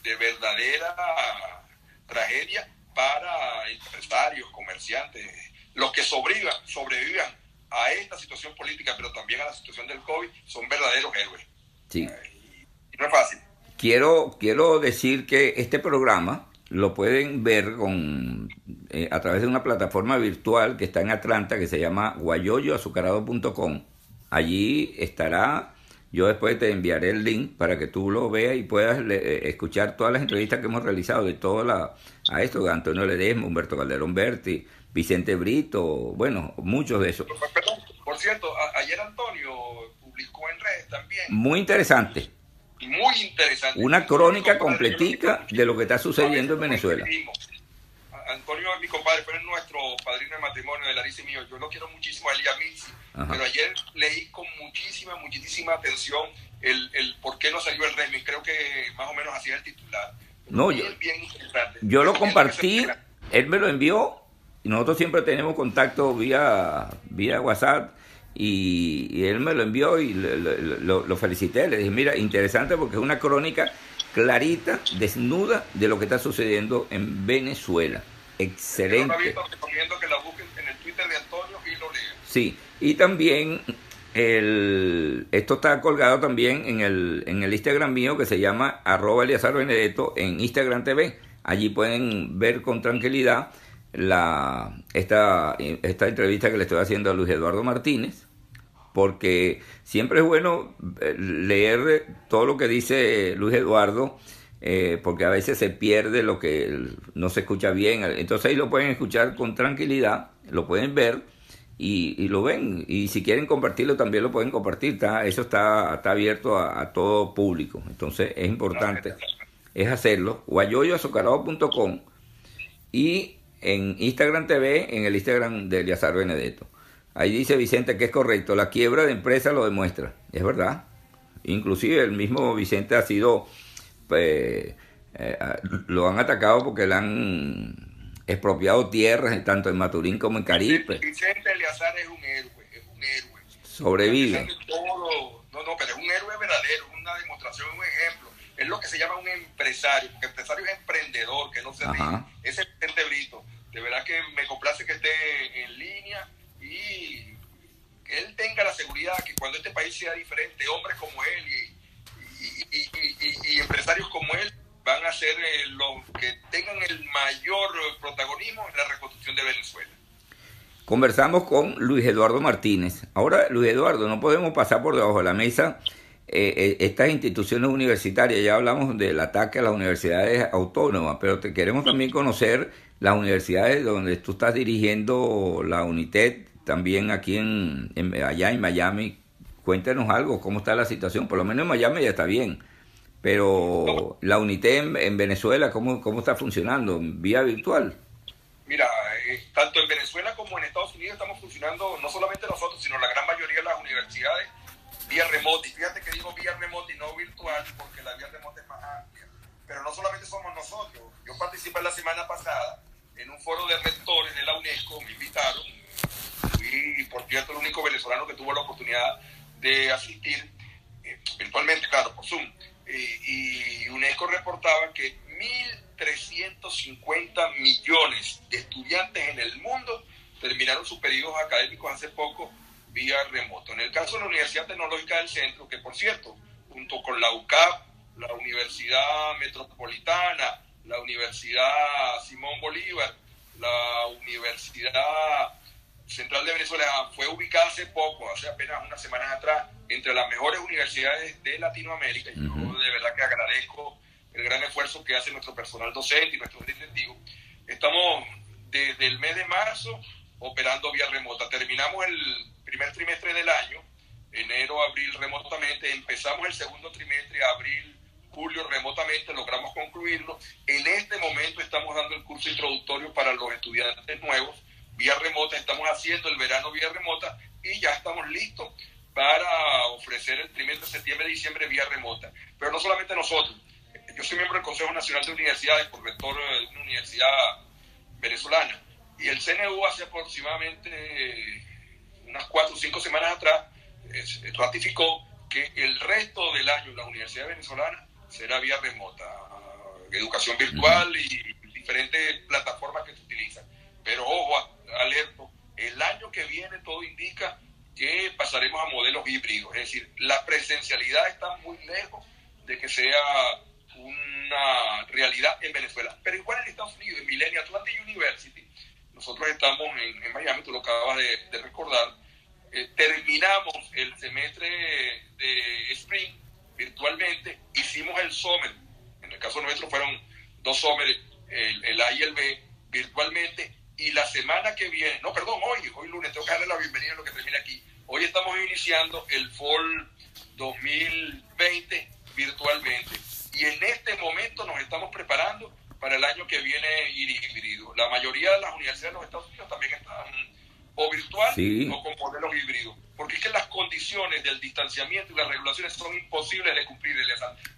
[SPEAKER 3] de verdadera tragedia para empresarios, comerciantes, los que sobrevivan, sobrevivan a esta situación política, pero también a la situación del COVID, son verdaderos héroes.
[SPEAKER 2] Sí.
[SPEAKER 3] Eh, y no es fácil.
[SPEAKER 2] Quiero, quiero decir que este programa lo pueden ver con, eh, a través de una plataforma virtual que está en Atlanta, que se llama guayoyoazucarado.com. Allí estará, yo después te enviaré el link para que tú lo veas y puedas eh, escuchar todas las entrevistas que hemos realizado de toda la, a esto, de Antonio Ledesma, Humberto Calderón Berti, Vicente Brito, bueno, muchos de esos.
[SPEAKER 3] Por cierto, ayer Antonio publicó en redes también.
[SPEAKER 2] Muy interesante.
[SPEAKER 3] Muy interesante.
[SPEAKER 2] Una crónica completica de lo que está sucediendo en Venezuela.
[SPEAKER 3] Antonio es mi compadre, fue nuestro padrino de matrimonio de Larissa y mío. Yo lo quiero muchísimo a Elia pero ayer leí con muchísima, muchísima atención el, el por qué no salió el régimen. Creo que más o menos así es el titular.
[SPEAKER 2] No, yo, yo lo compartí, él me lo envió y nosotros siempre tenemos contacto vía, vía WhatsApp y, él me lo envió y lo, lo, felicité. Le dije, mira, interesante porque es una crónica clarita, desnuda de lo que está sucediendo en Venezuela. Excelente.
[SPEAKER 3] que la busquen en el Twitter de Antonio y lo
[SPEAKER 2] Sí, y también el, esto está colgado también en el, en el Instagram mío que se llama arroba Benedetto en Instagram TV. Allí pueden ver con tranquilidad la, esta, esta entrevista que le estoy haciendo a Luis Eduardo Martínez, porque siempre es bueno eh, leer todo lo que dice Luis Eduardo, eh, porque a veces se pierde lo que no se escucha bien. Entonces ahí lo pueden escuchar con tranquilidad, lo pueden ver y, lo ven. Y si quieren compartirlo, también lo pueden compartir. Está, eso está, está abierto a, todo público. Entonces es importante es hacerlo. guayoyoazucarado.com y en Instagram TV, en el Instagram de Eliazar Benedetto. Ahí dice Vicente que es correcto, la quiebra de empresa lo demuestra. Es verdad. Inclusive el mismo Vicente ha sido, pues, eh, lo han atacado porque le han expropiado tierras tanto en Maturín como en Caribe.
[SPEAKER 3] Vicente Eleazar es un héroe, es un héroe.
[SPEAKER 2] Sobrevive.
[SPEAKER 3] no, no, pero es un héroe verdadero, una demostración, un ejemplo. Es lo que se llama un empresario, porque empresario es emprendedor, que no se ríe. Ese Vicente Brito. De verdad que me complace que esté en línea y que él tenga la seguridad que cuando este país sea diferente, hombres como él y empresarios como él van a ser eh, los que tengan el mayor protagonismo en la reconstrucción de Venezuela.
[SPEAKER 2] Conversamos con Luis Eduardo Martínez. Ahora, Luis Eduardo, no podemos pasar por debajo de la mesa eh, eh, estas instituciones universitarias. Ya hablamos del ataque a las universidades autónomas, pero te queremos también conocer las universidades donde tú estás dirigiendo la UNITED, también aquí en, en allá en Miami. Cuéntanos algo, cómo está la situación. Por lo menos en Miami ya está bien pero la UNITEM en Venezuela, ¿cómo, ¿cómo está funcionando? ¿Vía virtual?
[SPEAKER 3] Mira, eh, tanto en Venezuela como en Estados Unidos estamos funcionando, no solamente nosotros, sino la gran mayoría de las universidades, vía remota. Y fíjate que digo vía remota y no virtual, porque la vía remota es más amplia. Pero no solamente somos nosotros. Yo participé la semana pasada en un foro de rectores de la UNESCO, me invitaron. Fui, por cierto, el único venezolano que tuvo la oportunidad de asistir, eh, virtualmente, claro, por Zoom y UNESCO reportaba que 1.350 millones de estudiantes en el mundo terminaron sus periodos académicos hace poco vía remoto. En el caso de la Universidad Tecnológica del Centro, que por cierto, junto con la UCAP, la Universidad Metropolitana, la Universidad Simón Bolívar, la Universidad Central de Venezuela fue ubicada hace poco, hace apenas unas semanas atrás, entre las mejores universidades de Latinoamérica. Y yo de verdad que agradezco el gran esfuerzo que hace nuestro personal docente y nuestros directivos. Estamos desde el mes de marzo operando vía remota. Terminamos el primer trimestre del año, enero, abril remotamente. Empezamos el segundo trimestre, abril, julio remotamente, logramos concluirlo. En este momento estamos dando el curso introductorio para los estudiantes nuevos vía remota, estamos haciendo el verano vía remota y ya estamos listos para ofrecer el trimestre de septiembre diciembre vía remota. Pero no solamente nosotros. Yo soy miembro del Consejo Nacional de Universidades, por rector de una universidad venezolana. Y el CNU hace aproximadamente unas cuatro o cinco semanas atrás ratificó que el resto del año la universidad venezolana será vía remota, educación virtual y diferentes plataformas que se utilizan. Pero ojo, alerto, el año que viene todo indica que pasaremos a modelos híbridos, es decir, la presencialidad está muy lejos de que sea una realidad en Venezuela, pero igual en Estados Unidos, en Millennium Atlantic University, nosotros estamos en, Miami, tú lo acabas de, recordar, eh, terminamos el semestre de Spring virtualmente, hicimos el Summer, en el caso nuestro fueron dos Summer, el, el A y el B, virtualmente, y la semana que viene, no, perdón, hoy, hoy lunes, tengo que darle la bienvenida a lo que termina aquí. Hoy estamos iniciando el Fall 2020 virtualmente. Y en este momento nos estamos preparando para el año que viene híbrido. La mayoría de las universidades de los Estados Unidos también están o virtual o con modelos híbridos. Porque es que las condiciones del distanciamiento y las regulaciones son imposibles de cumplir.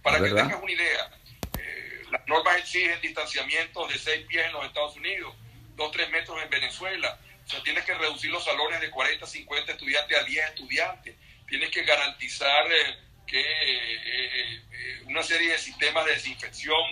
[SPEAKER 3] Para que tengas una idea, eh, las normas exigen distanciamientos de seis pies en los Estados Unidos, 2, 3 metros en Venezuela. O sea, tienes que reducir los salones de 40, 50 estudiantes a 10 estudiantes. Tienes que garantizar eh, que eh, eh, una serie de sistemas de desinfección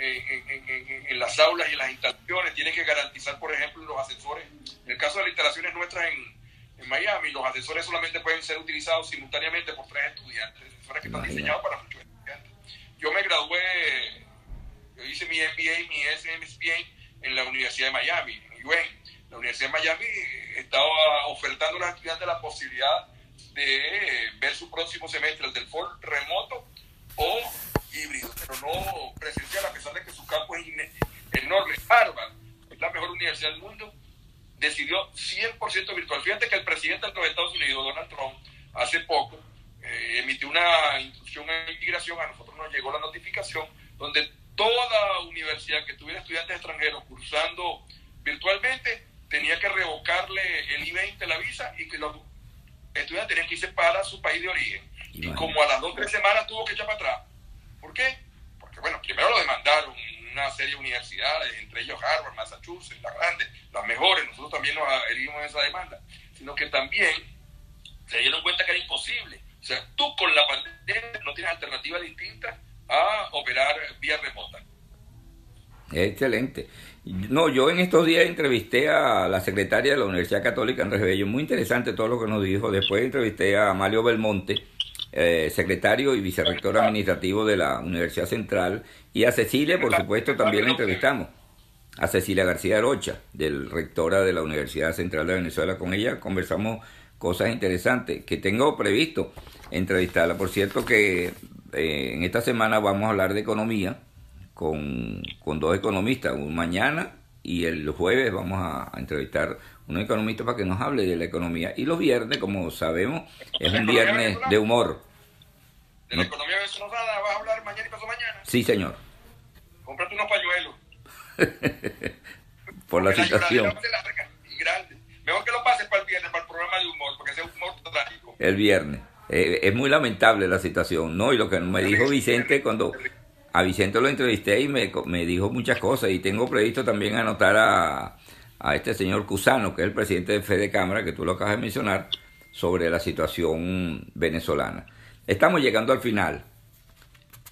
[SPEAKER 3] en, las aulas y en las instalaciones. Tienes que garantizar, por ejemplo, los ascensores. En el caso de las instalaciones nuestras en, en Miami, los asesores solamente pueden ser utilizados simultáneamente por tres estudiantes, asesores que están diseñados para muchos estudiantes. Yo me gradué, yo hice mi MBA y mi SMSBA en la Universidad de Miami, en UAM. La Universidad de Miami estaba ofertando a los estudiantes la posibilidad de ver su próximo semestre, el del FOR remoto o híbrido, pero no presencial, a pesar de que su campo es enorme. Harvard es la mejor universidad del mundo, decidió 100% virtual. Fíjate que el presidente de los Estados Unidos, Donald Trump, hace poco eh, emitió una instrucción a inmigración, a nosotros nos llegó la notificación, donde toda universidad que tuviera estudiantes extranjeros cursando virtualmente tenía que revocarle el I-20, la visa, y que los estudiantes tenían que irse para su país de origen. Y como a las dos o tres semanas tuvo que echar para atrás. ¿Por qué? Porque, bueno, primero lo demandaron una serie de universidades, entre ellos Harvard, Massachusetts, las grandes, las mejores, nosotros también nos adherimos a esa demanda, sino que también se dieron cuenta que era imposible. O sea, tú con la pandemia no tienes alternativa distinta a operar vía remota.
[SPEAKER 2] Excelente. No, yo en estos días entrevisté a la secretaria de la Universidad Católica, Andrés Bello, muy interesante todo lo que nos dijo. Después entrevisté a Mario Belmonte, eh, secretario y vicerrector administrativo de la Universidad Central, y a Cecilia, por supuesto, también la entrevistamos. A Cecilia García Rocha, del rectora de la Universidad Central de Venezuela. Con ella conversamos cosas interesantes que tengo previsto entrevistarla. Por cierto que eh, en esta semana vamos a hablar de economía con, dos economistas, un mañana y el jueves vamos a, entrevistar un economista para que nos hable de la economía. Y los viernes, como sabemos, es un viernes de humor.
[SPEAKER 3] ¿De la economía venezolana vas a hablar mañana y pasado mañana?
[SPEAKER 2] Sí, señor.
[SPEAKER 3] Cómprate unos pañuelos.
[SPEAKER 2] Por la situación.
[SPEAKER 3] Mejor que lo pases para el viernes, para el programa de humor, porque ese humor trágico.
[SPEAKER 2] El viernes. Eh, es muy lamentable la situación, ¿no? Y lo que me dijo Vicente cuando a Vicente lo entrevisté y me, me dijo muchas cosas y tengo previsto también anotar a, a este señor Cusano, que es el presidente de Fede Cámara, que tú lo acabas de mencionar, sobre la situación venezolana. Estamos llegando al final.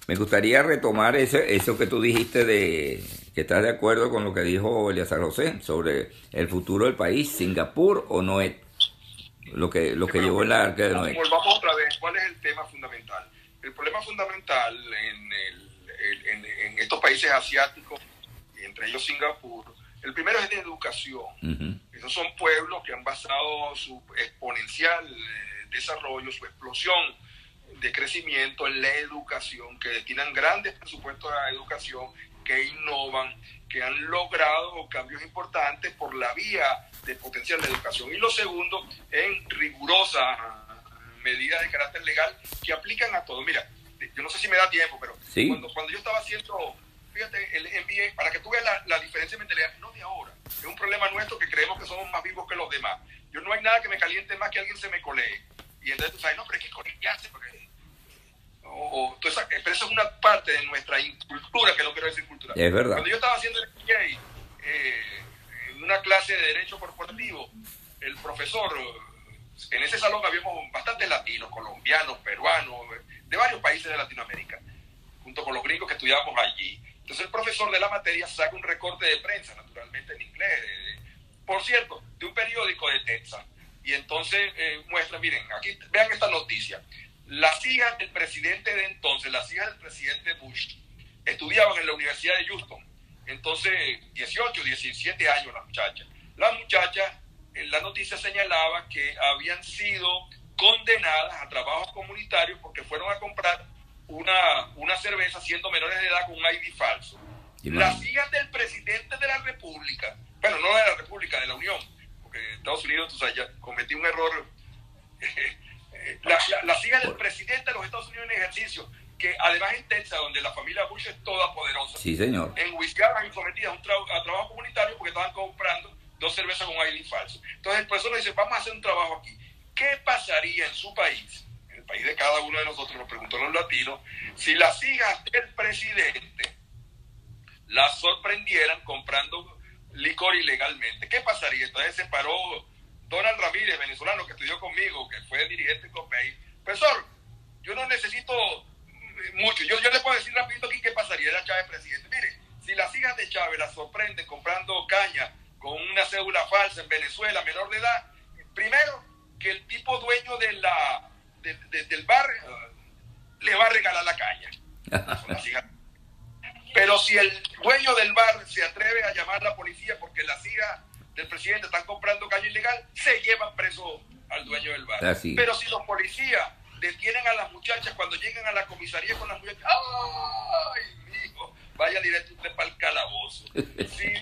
[SPEAKER 2] Me gustaría retomar ese, eso que tú dijiste de que estás de acuerdo con lo que dijo Eliazar José sobre el futuro del país, Singapur o Noé, lo que, lo que llevó el arca de Noé.
[SPEAKER 3] Volvamos otra vez, ¿cuál es el tema fundamental? El problema fundamental en el en, estos países asiáticos, entre ellos Singapur, el primero es de educación. Esos son pueblos que han basado su exponencial eh, desarrollo, su explosión de crecimiento en la educación, que destinan grandes presupuestos a la educación, que innovan, que han logrado cambios importantes por la vía de potencial de educación. Y lo segundo, en rigurosas medidas de carácter legal que aplican a todo. Mira, yo no sé si me da tiempo, pero cuando, cuando yo estaba haciendo, fíjate, el MBA, para que tú veas la, diferencia de mentalidad, no de ahora, es un problema nuestro que creemos que somos más vivos que los demás. Yo no hay nada que me caliente más que alguien se me colee. Y entonces tú sabes, no, pero es que colearse, porque... O, pero eso es una parte de nuestra incultura, que no quiero decir cultura.
[SPEAKER 2] Es verdad.
[SPEAKER 3] Cuando yo estaba haciendo el MBA, eh, en una clase de Derecho Corporativo, el profesor, en ese salón habíamos bastantes latinos, colombianos, peruanos, de varios países de Latinoamérica, junto con los gringos que estudiábamos allí. Entonces el profesor de la materia saca un recorte de prensa, naturalmente en inglés, por cierto, de un periódico de Texas. Y entonces eh, muestra, miren, aquí vean esta noticia. Las hijas del presidente de entonces, las hijas del presidente Bush, estudiaban en la Universidad de Houston. Entonces, 18, 17 años las muchachas. Las muchachas, en la noticia señalaba que habían sido condenadas a trabajos comunitarios porque fueron a comprar una, una cerveza siendo menores de edad con un ID falso. Las hijas del presidente de la República, bueno, no de la República, de la Unión, porque Estados Unidos o sea, ya cometió un error. las hijas del presidente de los Estados Unidos en ejercicio, que además en Texas, donde la familia Bush es toda poderosa,
[SPEAKER 2] sí, señor.
[SPEAKER 3] en Wisconsin sometidas a, un a trabajo comunitario porque estaban comprando dos cervezas con ID falso. Entonces el profesor le dice, vamos a hacer un trabajo aquí. ¿Qué pasaría en su país, país de cada uno de nosotros, nos preguntó los latinos, si las hijas del presidente las sorprendieran comprando licor ilegalmente? ¿Qué pasaría? Entonces se paró Donald Ramírez, venezolano, que estudió conmigo, que fue dirigente de COPEI. Profesor, yo no necesito mucho. Yo, yo le puedo decir rapidito aquí qué pasaría. Era Chávez presidente. Mire, si las hijas de Chávez las sorprenden comprando caña con una cédula falsa en Venezuela, menor de edad, primero que el tipo dueño de la, del bar le va a regalar la caña. Pero si el dueño del bar se atreve a llamar a la policía porque las hijas del presidente están comprando caña ilegal, se llevan preso al dueño del bar. Pero si los policías detienen a las muchachas cuando llegan a la comisaría con las muchachas, ¡ay, hijo! Vaya directo usted para el calabozo. Si,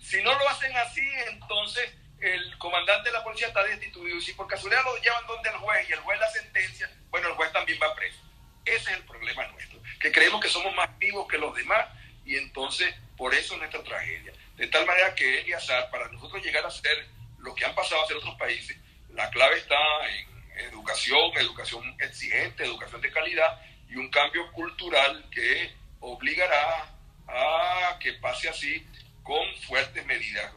[SPEAKER 3] si no lo hacen así, entonces el comandante de la policía está destituido. Y si por casualidad lo llevan donde el juez y el juez la sentencia, bueno, el juez también va preso. Ese es el problema nuestro, que creemos que somos más vivos que los demás y entonces por eso es nuestra tragedia. De tal manera que Eliazar, para nosotros llegar a ser lo que han pasado a ser otros países, la clave está en educación, educación exigente, educación de calidad y un cambio cultural que obligará a que pase así con fuertes medidas.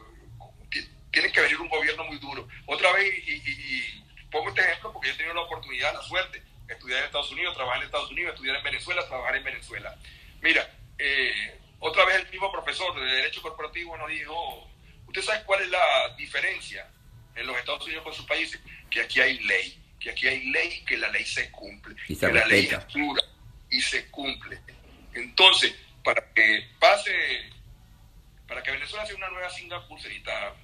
[SPEAKER 3] Tiene que venir un gobierno muy duro. Otra vez, y, pongo este ejemplo porque yo he tenido la oportunidad, la suerte, de estudiar en Estados Unidos, trabajar en Estados Unidos, estudiar en Venezuela, trabajar en Venezuela. Mira, eh, otra vez el mismo profesor de Derecho Corporativo nos dijo, ¿usted sabe cuál es la diferencia en los Estados Unidos con sus países? Que aquí hay ley, que aquí hay ley, que la ley se cumple, que la ley es pura y se cumple. Entonces, para que pase, para que Venezuela sea una nueva Singapur, se necesita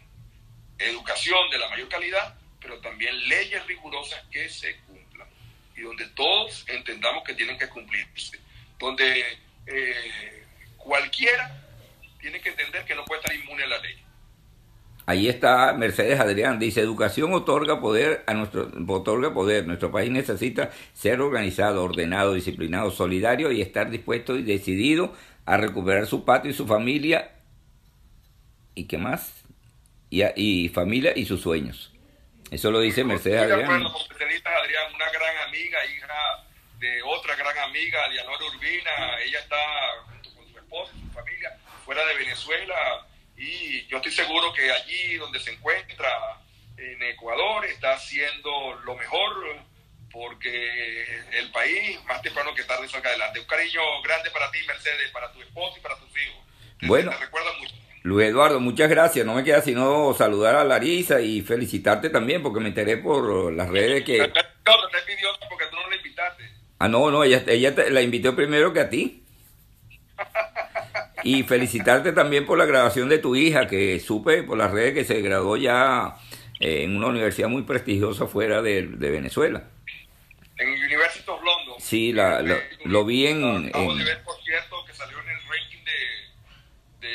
[SPEAKER 3] educación de la mayor calidad, pero también leyes rigurosas que se cumplan y donde todos entendamos que tienen que cumplirse, donde eh, cualquiera tiene que entender que no puede estar inmune a la ley.
[SPEAKER 2] Ahí está Mercedes Adrián, dice, educación otorga poder a nuestro otorga poder. Nuestro país necesita ser organizado, ordenado, disciplinado, solidario y estar dispuesto y decidido a recuperar su patio y su familia. ¿Y qué más? Y, y familia y sus sueños. Eso lo dice Mercedes Adrián.
[SPEAKER 3] Adrián, una gran amiga, hija de otra gran amiga, Dianora Urbina. Ella está junto con su esposo, su familia, fuera de Venezuela y yo estoy seguro que allí donde se encuentra, en Ecuador, está haciendo lo mejor porque el país más temprano que tarde salga adelante. Un cariño grande para ti, Mercedes, para tu esposo y para tus hijos.
[SPEAKER 2] Bueno. Luis Eduardo, muchas gracias. No me queda sino saludar a Larisa y felicitarte también porque me enteré por las redes que...
[SPEAKER 3] No, te pidió porque tú no la invitaste.
[SPEAKER 2] Ah, no, no, ella, ella la invitó primero que a ti. Y felicitarte también por la graduación de tu hija, que supe por las redes que se graduó ya eh, en una universidad muy prestigiosa fuera de, Venezuela.
[SPEAKER 3] En University of London.
[SPEAKER 2] Sí, la, lo vi en...
[SPEAKER 3] De ver, por cierto, que salió en el ranking de,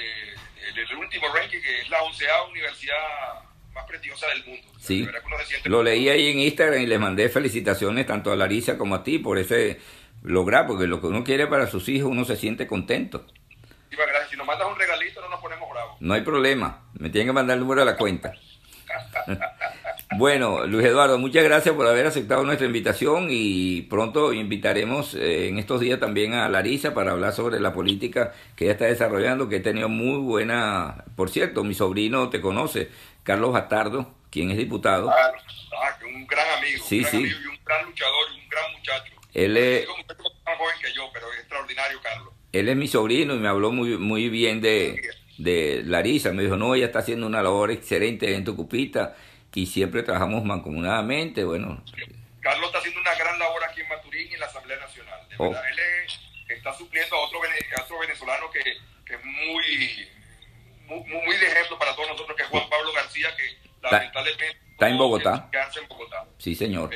[SPEAKER 3] de, el último ranking, que es la onceava universidad más prestigiosa del mundo.
[SPEAKER 2] Sí, lo leí ahí en Instagram y le mandé felicitaciones tanto a Larisa como a ti por ese lograr, porque lo que uno quiere para sus hijos uno se siente contento.
[SPEAKER 3] Si nos mandas un regalito no nos ponemos bravos.
[SPEAKER 2] No hay problema, me tienen que mandar el número de la cuenta. bueno, Luis Eduardo, muchas gracias por haber aceptado nuestra invitación y pronto invitaremos eh, en estos días también a Larisa para hablar sobre la política que ella está desarrollando, que he tenido muy buena, por cierto, mi sobrino te conoce, Carlos Bastardo, quien es diputado.
[SPEAKER 3] Ah, ah un gran amigo, sí, un gran sí. amigo y un gran luchador y un gran muchacho.
[SPEAKER 2] Él es...
[SPEAKER 3] más joven que yo, pero es extraordinario, Carlos
[SPEAKER 2] él es mi sobrino y me habló muy, muy bien de, de Larisa. Me dijo, no, ella está haciendo una labor excelente en Tucupita y siempre trabajamos mancomunadamente. Bueno.
[SPEAKER 3] Carlos está haciendo una gran labor aquí en Maturín y en la Asamblea Nacional. De oh. verdad, él está supliendo a otro, venezolano que, que es muy, muy, muy, de ejemplo para todos nosotros, que es Juan Pablo García, que lamentablemente
[SPEAKER 2] está en Bogotá.
[SPEAKER 3] en Bogotá.
[SPEAKER 2] Sí, señor.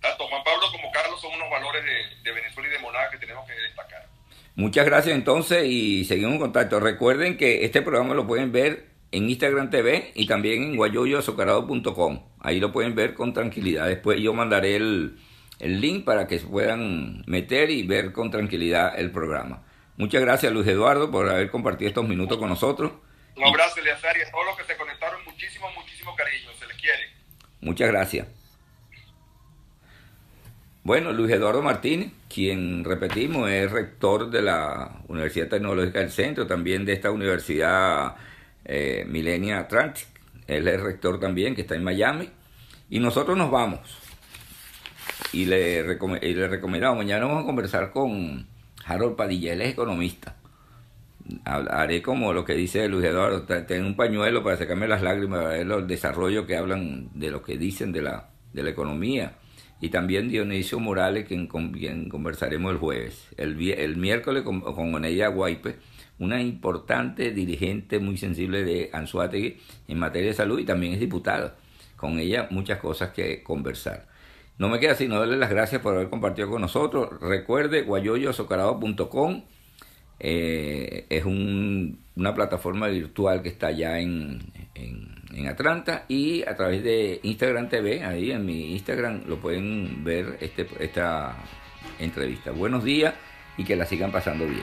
[SPEAKER 3] tanto Juan Pablo como Carlos son unos valores de, de Venezuela y de Monaga que tenemos que destacar.
[SPEAKER 2] Muchas gracias entonces y seguimos en contacto. Recuerden que este programa lo pueden ver en Instagram TV y también en guayoyoazucarado.com. Ahí lo pueden ver con tranquilidad. Después yo mandaré el, link para que se puedan meter y ver con tranquilidad el programa. Muchas gracias Luis Eduardo por haber compartido estos minutos con nosotros.
[SPEAKER 3] Un abrazo, Eleazar, y a todos los que se conectaron. Muchísimo, muchísimo cariño. Se les quiere.
[SPEAKER 2] Muchas gracias. Bueno, Luis Eduardo Martínez, quien repetimos es rector de la Universidad Tecnológica del Centro, también de esta Universidad eh, Atlantic. Él es rector también, que está en Miami. Y nosotros nos vamos. Y le, le recomendamos, mañana vamos a conversar con Harold Padilla, él es economista. haré como lo que dice Luis Eduardo, tengo un pañuelo para sacarme las lágrimas, ver el desarrollo que hablan de lo que dicen de la, de la economía. Y también Dionisio Morales, quien, con quien conversaremos el jueves. El, el miércoles con, con Oneya Guaype, una importante dirigente muy sensible de Anzuategui en materia de salud y también es diputada. Con ella muchas cosas que conversar. No me queda sino darle las gracias por haber compartido con nosotros. Recuerde guayoyoazucarado.com eh, es una plataforma virtual que está allá en, en, Atlanta y a través de Instagram TV, ahí en mi Instagram lo pueden ver este, esta entrevista. Buenos días y que la sigan pasando bien.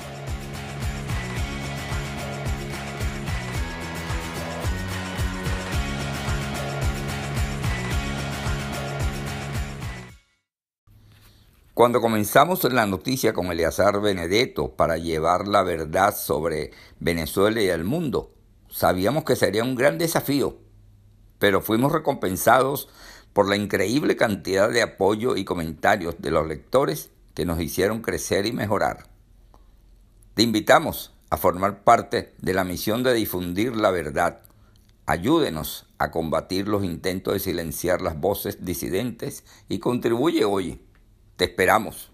[SPEAKER 2] Cuando comenzamos la noticia con Eleazar Benedetto para llevar la verdad sobre Venezuela y el mundo, sabíamos que sería un gran desafío, pero fuimos recompensados por la increíble cantidad de apoyo y comentarios de los lectores que nos hicieron crecer y mejorar. Te invitamos a formar parte de la misión de difundir la verdad. Ayúdenos a combatir los intentos de silenciar las voces disidentes y contribuye hoy. Te esperamos.